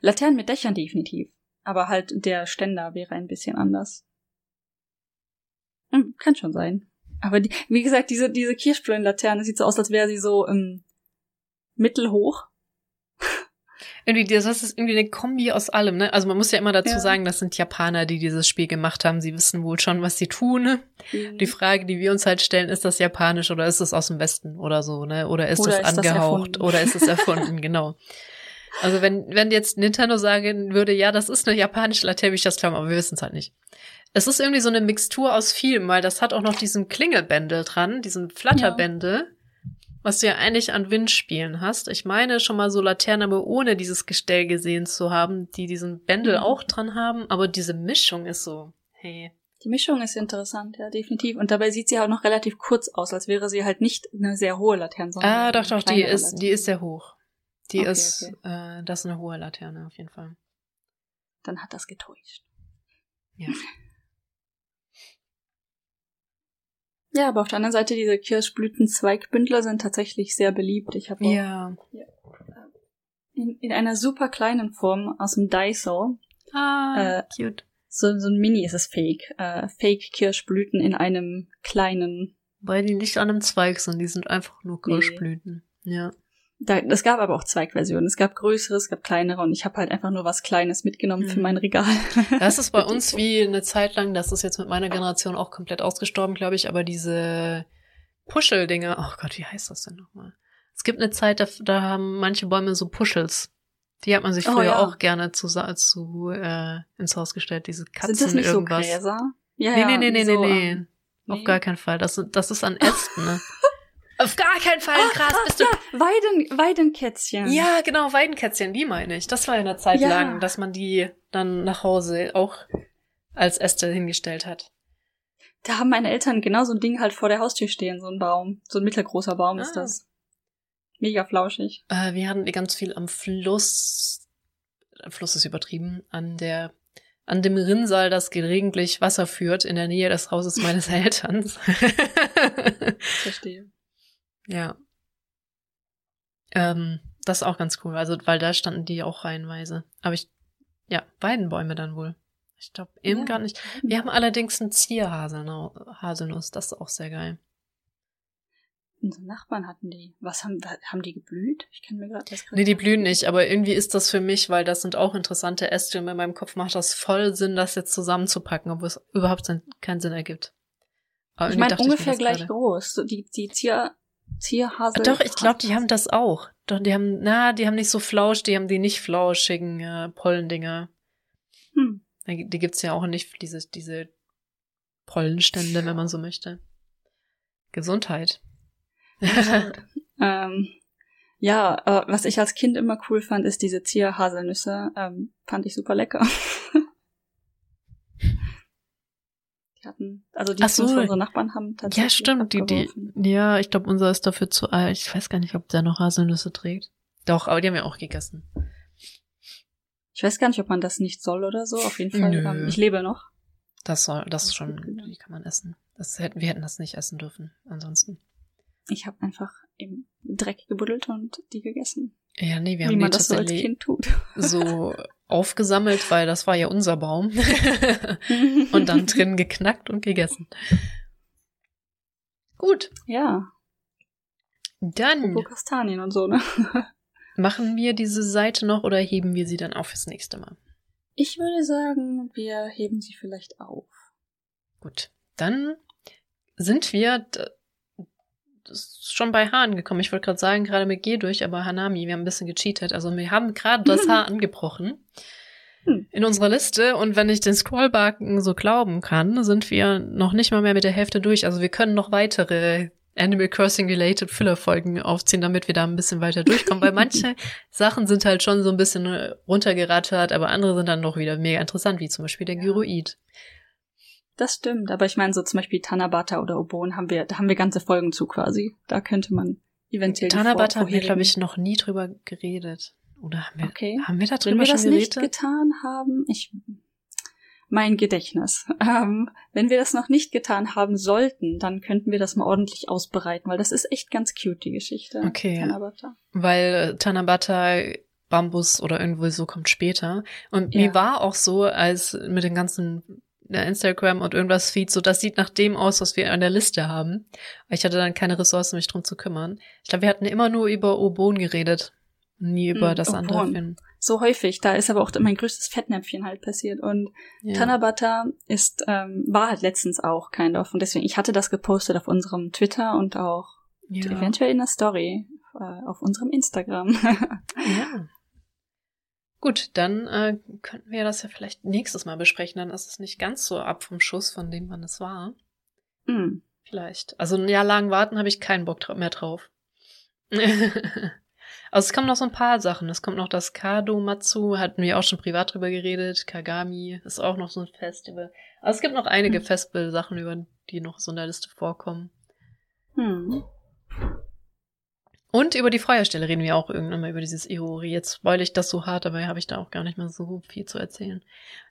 Laternen mit Dächern definitiv. Aber halt der Ständer wäre ein bisschen anders. Hm, kann schon sein. Aber die, wie gesagt, diese, diese Kirschblütenlaterne sieht so aus, als wäre sie so ähm, mittelhoch. Irgendwie, das ist irgendwie eine Kombi aus allem, ne? Also man muss ja immer dazu ja. sagen, das sind Japaner, die dieses Spiel gemacht haben. Sie wissen wohl schon, was sie tun. Mhm. Die Frage, die wir uns halt stellen, ist das japanisch oder ist es aus dem Westen oder so, ne? Oder ist oder das ist angehaucht das oder ist es erfunden, [LAUGHS] genau. Also wenn, wenn jetzt Nintendo sagen würde, ja, das ist eine japanische Latte, würde ich das glauben, aber wir wissen es halt nicht. Es ist irgendwie so eine Mixtur aus vielem, weil das hat auch noch diesen Klingelbändel dran, diesen Flatterbändel. Ja was du ja eigentlich an Windspielen hast. Ich meine schon mal so Laternen, aber ohne dieses Gestell gesehen zu haben, die diesen Bändel mhm. auch dran haben, aber diese Mischung ist so, hey. Die Mischung ist interessant, ja, definitiv. Und dabei sieht sie auch noch relativ kurz aus, als wäre sie halt nicht eine sehr hohe Laterne, sondern. Ah, doch, doch, die ist, Laterne. die ist sehr hoch. Die okay, ist, okay. Äh, das ist eine hohe Laterne, auf jeden Fall. Dann hat das getäuscht. Ja. [LAUGHS] Ja, aber auf der anderen Seite, diese Kirschblütenzweigbündler sind tatsächlich sehr beliebt. Ich habe ja. ja. In, in einer super kleinen Form aus dem Daiso. Ah, äh, cute. So, so ein Mini ist es Fake. Äh, Fake-Kirschblüten in einem kleinen. Weil die nicht an einem Zweig sind, die sind einfach nur Kirschblüten. Nee. Ja. Da, es gab aber auch Zweigversionen. Es gab größere, es gab kleinere und ich habe halt einfach nur was Kleines mitgenommen mhm. für mein Regal. [LAUGHS] Das ist bei uns wie eine Zeit lang, das ist jetzt mit meiner Generation auch komplett ausgestorben, glaube ich, aber diese Puschel-Dinge, oh Gott, wie heißt das denn nochmal? Es gibt eine Zeit, da, da haben manche Bäume so Puschels. Die hat man sich oh, früher ja. auch gerne zu, zu äh, ins Haus gestellt, diese Katzen Sind das nicht irgendwas. So Gräser? Ja, nee, nee, nee, nee, so, nee, nee. nee. Auf gar keinen Fall. Das, das ist an Ästen, ne? [LAUGHS] Auf gar keinen Fall ah, Gras. Bist du ah, Weiden, Weidenkätzchen. Ja, genau, Weidenkätzchen, die meine ich. Das war ja eine Zeit ja. lang, dass man die dann nach Hause auch als Äste hingestellt hat. Da haben meine Eltern genau so ein Ding halt vor der Haustür stehen, so ein Baum. So ein mittelgroßer Baum ah. ist das. Mega flauschig. Äh, wir hatten ganz viel am Fluss. Fluss ist übertrieben. An der an dem Rinnsal, das gelegentlich Wasser führt, in der Nähe des Hauses meines [LAUGHS] Elterns. Verstehe. Ja. Ähm, das ist auch ganz cool. Also, weil da standen die auch reihenweise. Aber ich, ja, Weidenbäume dann wohl. Ich glaube eben ja. gar nicht. Wir haben allerdings einen Zierhaselnuss. Das ist auch sehr geil. Unsere Nachbarn hatten die. Was haben, haben die geblüht? Ich kann mir gerade das Nee, die blühen nicht, aber irgendwie ist das für mich, weil das sind auch interessante Äste und in meinem Kopf macht das voll Sinn, das jetzt zusammenzupacken, obwohl es überhaupt keinen Sinn ergibt. Aber ich meine, ungefähr ich gleich grade. groß. Die, die Zier, Zierhasel. Doch, ich glaube, die haben das auch. Doch, die haben, na, die haben nicht so flausch, die haben die nicht flauschigen äh, Pollendinger. Hm. Die gibt's ja auch nicht, diese, diese Pollenstände, wenn man so möchte. Gesundheit. [LAUGHS] ähm, ja, äh, was ich als Kind immer cool fand, ist diese Zierhaselnüsse. Ähm, fand ich super lecker. [LAUGHS] Die hatten, also die so. unsere Nachbarn haben tatsächlich. Ja, stimmt, die, die, ja, ich glaube, unser ist dafür zu alt. Ich weiß gar nicht, ob der noch Haselnüsse trägt. Doch, aber die haben wir auch gegessen. Ich weiß gar nicht, ob man das nicht soll oder so. Auf jeden Fall. Nö. Ich lebe noch. Das soll, das, das schon, die kann man essen. Das hätten, wir hätten das nicht essen dürfen, ansonsten. Ich habe einfach im Dreck gebuddelt und die gegessen. Ja, nee, wir Wie haben man die das so als Kind tut. so [LAUGHS] aufgesammelt, weil das war ja unser Baum. [LAUGHS] und dann drin geknackt und gegessen. Gut. Ja. Dann. Kastanien und so, ne? [LAUGHS] machen wir diese Seite noch oder heben wir sie dann auf fürs nächste Mal? Ich würde sagen, wir heben sie vielleicht auf. Gut. Dann sind wir schon bei H angekommen. Ich wollte gerade sagen, gerade mit G durch, aber Hanami, wir haben ein bisschen gecheatet. Also wir haben gerade das H [LAUGHS] angebrochen hm. in unserer Liste und wenn ich den Scrollbalken so glauben kann, sind wir noch nicht mal mehr mit der Hälfte durch. Also wir können noch weitere Animal Crossing related Füllerfolgen aufziehen, damit wir da ein bisschen weiter durchkommen, weil manche [LAUGHS] Sachen sind halt schon so ein bisschen runtergerattert, aber andere sind dann noch wieder mega interessant, wie zum Beispiel der Gyroid. Das stimmt, aber ich meine, so zum Beispiel Tanabata oder Obon haben wir, da haben wir ganze Folgen zu quasi. Da könnte man eventuell. Tanabata haben wir, glaube ich, noch nie drüber geredet. Oder haben wir, okay. haben wir da drüber Wenn wir schon das geredet? nicht getan haben, ich, mein Gedächtnis. [LAUGHS] Ähm, wenn wir das noch nicht getan haben sollten, dann könnten wir das mal ordentlich ausbereiten, weil das ist echt ganz cute, die Geschichte. Okay. Tanabata. Weil äh, Tanabata Bambus oder irgendwo so kommt später. Und ja. mir war auch so, als mit den ganzen Instagram und irgendwas Feed, so das sieht nach dem aus, was wir an der Liste haben. Ich hatte dann keine Ressourcen, mich drum zu kümmern. Ich glaube, wir hatten immer nur über Obon geredet, nie über mm, das andere Film. So häufig, da ist aber auch mein größtes Fettnäpfchen halt passiert und ja. Tanabata ist ähm, war halt letztens auch kein of und deswegen ich hatte das gepostet auf unserem Twitter und auch ja. eventuell in der Story äh, auf unserem Instagram. [LAUGHS] ja. Gut, dann äh, könnten wir das ja vielleicht nächstes Mal besprechen. Dann ist es nicht ganz so ab vom Schuss, von dem wann es war. Mm. Vielleicht. Also ein Jahr lang warten habe ich keinen Bock mehr drauf. [LAUGHS] also es kommen noch so ein paar Sachen. Es kommt noch das Kado Matsu, hatten wir auch schon privat drüber geredet. Kagami ist auch noch so ein Festival. Also es gibt noch einige mm. Festival-Sachen, über die noch so in der Liste vorkommen. Hm. Und über die Feuerstelle reden wir auch irgendwann mal über dieses Iori. Jetzt spoil ich das so hart, dabei habe ich da auch gar nicht mehr so viel zu erzählen.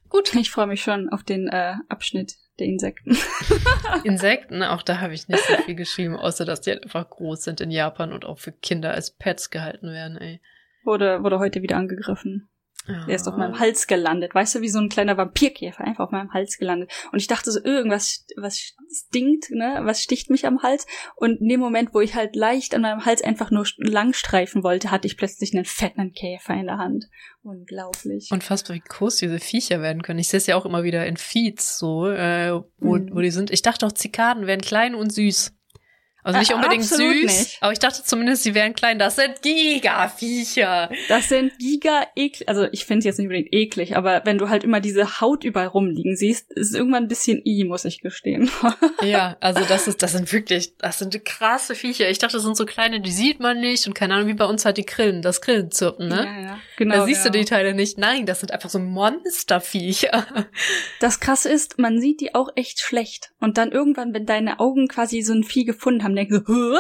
Gut. Ich freue mich schon auf den äh, Abschnitt der Insekten. [LAUGHS] Insekten, auch da habe ich nicht so viel [LAUGHS] geschrieben, außer dass die halt einfach groß sind in Japan und auch für Kinder als Pets gehalten werden, ey. Wurde, wurde heute wieder angegriffen. Ja. Der ist auf meinem Hals gelandet. Weißt du, wie so ein kleiner Vampirkäfer einfach auf meinem Hals gelandet. Und ich dachte so, irgendwas, was stinkt, ne? Was sticht mich am Hals? Und in dem Moment, wo ich halt leicht an meinem Hals einfach nur langstreifen wollte, hatte ich plötzlich einen fetten Käfer in der Hand. Unglaublich. Unfassbar, wie groß diese Viecher werden können. Ich sehe es ja auch immer wieder in Feeds so, äh, wo, mhm. wo die sind. Ich dachte auch, Zikaden werden klein und süß. Also nicht äh, unbedingt süß, nicht. aber ich dachte zumindest, sie wären klein. Das sind Giga-Viecher. Das sind Giga-eklig. Also ich finde es jetzt nicht unbedingt eklig, aber wenn du halt immer diese Haut überall rumliegen siehst, ist es irgendwann ein bisschen i, muss ich gestehen. [LAUGHS] ja, also das ist, das sind wirklich, das sind krasse Viecher. Ich dachte, das sind so kleine, die sieht man nicht und keine Ahnung, wie bei uns halt die Grillen, das Grillenzirpen, ne? Ja, ja, genau. Da siehst genau. du die Teile nicht. Nein, das sind einfach so Monsterviecher. Das krasse ist, man sieht die auch echt schlecht. Und dann irgendwann, wenn deine Augen quasi so ein Vieh gefunden haben, denken so,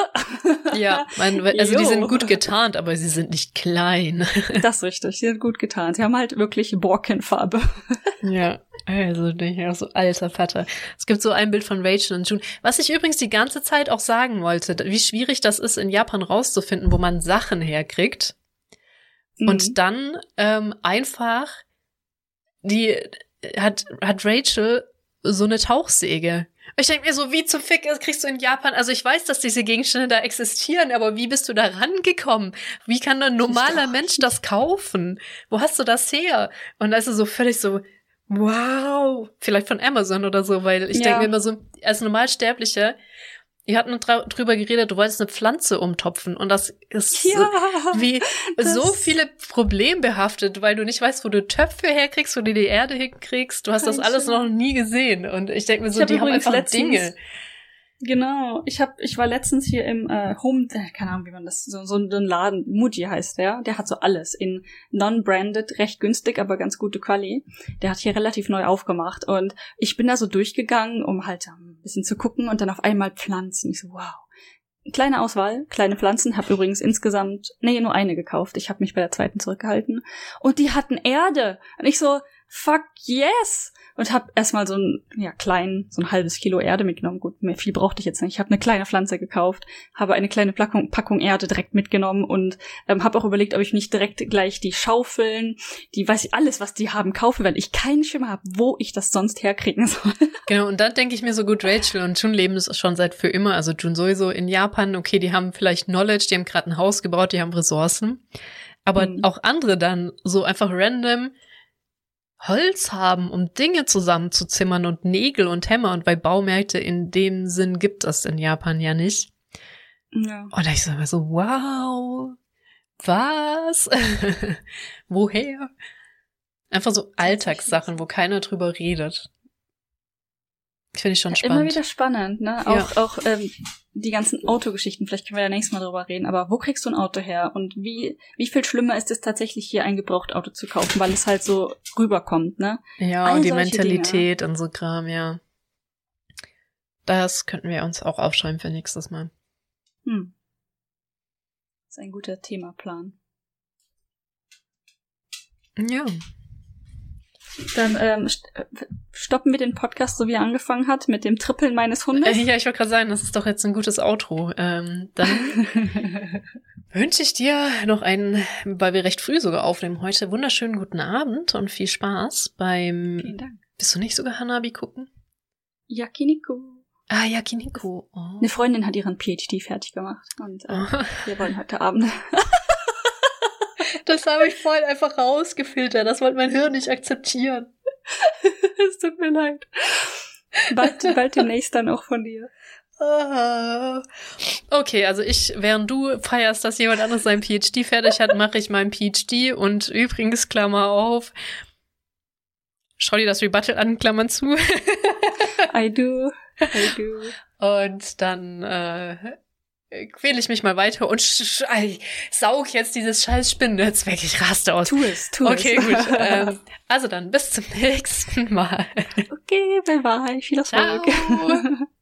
ja, mein, [LAUGHS] also jo. die sind gut getarnt, aber sie sind nicht klein. [LAUGHS] das ist richtig, sie sind gut getarnt. Sie haben halt wirklich Borkenfarbe. [LAUGHS] ja, also denke ich auch so, alter Vater. Es gibt so ein Bild von Rachel und June, was ich übrigens die ganze Zeit auch sagen wollte, wie schwierig das ist, in Japan rauszufinden, wo man Sachen herkriegt. Mhm. Und dann ähm, einfach die hat, hat Rachel so eine Tauchsäge. Ich denke mir so, wie zum Fick kriegst du in Japan, also ich weiß, dass diese Gegenstände da existieren, aber wie bist du da rangekommen? Wie kann ein normaler Mensch das kaufen? Wo hast du das her? Und ist so völlig so, wow, vielleicht von Amazon oder so, weil ich ja. denke mir immer so, als Normalsterblicher wir hatten drüber geredet, du wolltest eine Pflanze umtopfen und das ist ja, wie das so viele problembehaftet, weil du nicht weißt, wo du Töpfe herkriegst, wo du die Erde hinkriegst. Du hast das alles noch nie gesehen und ich denke mir so, die haben einfach Dinge. Genau. Ich hab, ich war letztens hier im äh, Home, äh, keine Ahnung, wie man das, so, so ein Laden, Muji heißt der. Der hat so alles in non-branded, recht günstig, aber ganz gute Quali. Der hat hier relativ neu aufgemacht und ich bin da so durchgegangen, um halt bisschen zu gucken und dann auf einmal Pflanzen. Ich so, wow. Kleine Auswahl, kleine Pflanzen. Hab übrigens insgesamt, nee, nur eine gekauft. Ich habe mich bei der zweiten zurückgehalten. Und die hatten Erde. Und ich so, fuck yes! Und hab erstmal so ein, ja, klein, so ein halbes Kilo Erde mitgenommen. Gut, mehr viel brauchte ich jetzt nicht. Ich habe eine kleine Pflanze gekauft, habe eine kleine Packung, Packung Erde direkt mitgenommen und ähm, habe auch überlegt, ob ich nicht direkt gleich die Schaufeln, die weiß ich alles, was die haben, kaufe, weil ich keinen Schimmer habe, wo ich das sonst herkriegen soll. [LAUGHS] Genau, und dann denke ich mir so gut, Rachel und Jun leben es schon seit für immer. Also Jun sowieso in Japan, okay, die haben vielleicht Knowledge, die haben gerade ein Haus gebaut, die haben Ressourcen. Aber mhm. auch andere dann so einfach random Holz haben, um Dinge zusammenzuzimmern und Nägel und Hämmer und weil Baumärkte in dem Sinn gibt es in Japan ja nicht. Ja. Und ich sage so, wow, was? [LAUGHS] Woher? Einfach so Alltagssachen, wo keiner drüber redet. Finde ich schon spannend. Immer wieder spannend, ne? Auch, ja. auch ähm, die ganzen Autogeschichten, vielleicht können wir ja nächstes Mal drüber reden, aber wo kriegst du ein Auto her? Und wie, wie viel schlimmer ist es tatsächlich hier ein Gebrauchtauto zu kaufen, weil es halt so rüberkommt, ne? Ja, All und die Mentalität Dinge. und so Kram, ja. Das könnten wir uns auch aufschreiben für nächstes Mal. Hm. Das ist ein guter Themaplan. Ja. Dann ähm, äh, stoppen wir den Podcast, so wie er angefangen hat, mit dem Trippeln meines Hundes. Äh, ja, ich wollte gerade sagen, das ist doch jetzt ein gutes Outro. Ähm, dann [LAUGHS] wünsche ich dir noch einen, weil wir recht früh sogar aufnehmen heute, wunderschönen guten Abend und viel Spaß beim. Vielen Dank. Bist du nicht sogar Hanabi gucken? Yakiniku. Ah, Yakiniku. Oh. Eine Freundin hat ihren PhD fertig gemacht und äh, oh. wir wollen heute Abend [LAUGHS] das habe ich vorhin einfach rausgefiltert. Das wollte mein Hirn nicht akzeptieren. [LAUGHS] es tut mir leid. Bald, [LAUGHS] bald demnächst dann auch von dir. Ah. Okay, also ich, während du feierst, dass jemand anderes sein PhD fertig hat, mache ich mein PhD und übrigens, Klammer auf, schau dir das Rebuttal an, Klammern zu. I do, I do. Und dann äh, quäle ich mich mal weiter und saug jetzt dieses scheiß Spinnennetz weg. Ich raste aus. Tu es, tu okay, es. Okay, gut. [LAUGHS] ähm, also dann, bis zum [LAUGHS] nächsten Mal. Okay, bye bye. Viel Erfolg. Ciao. [LAUGHS]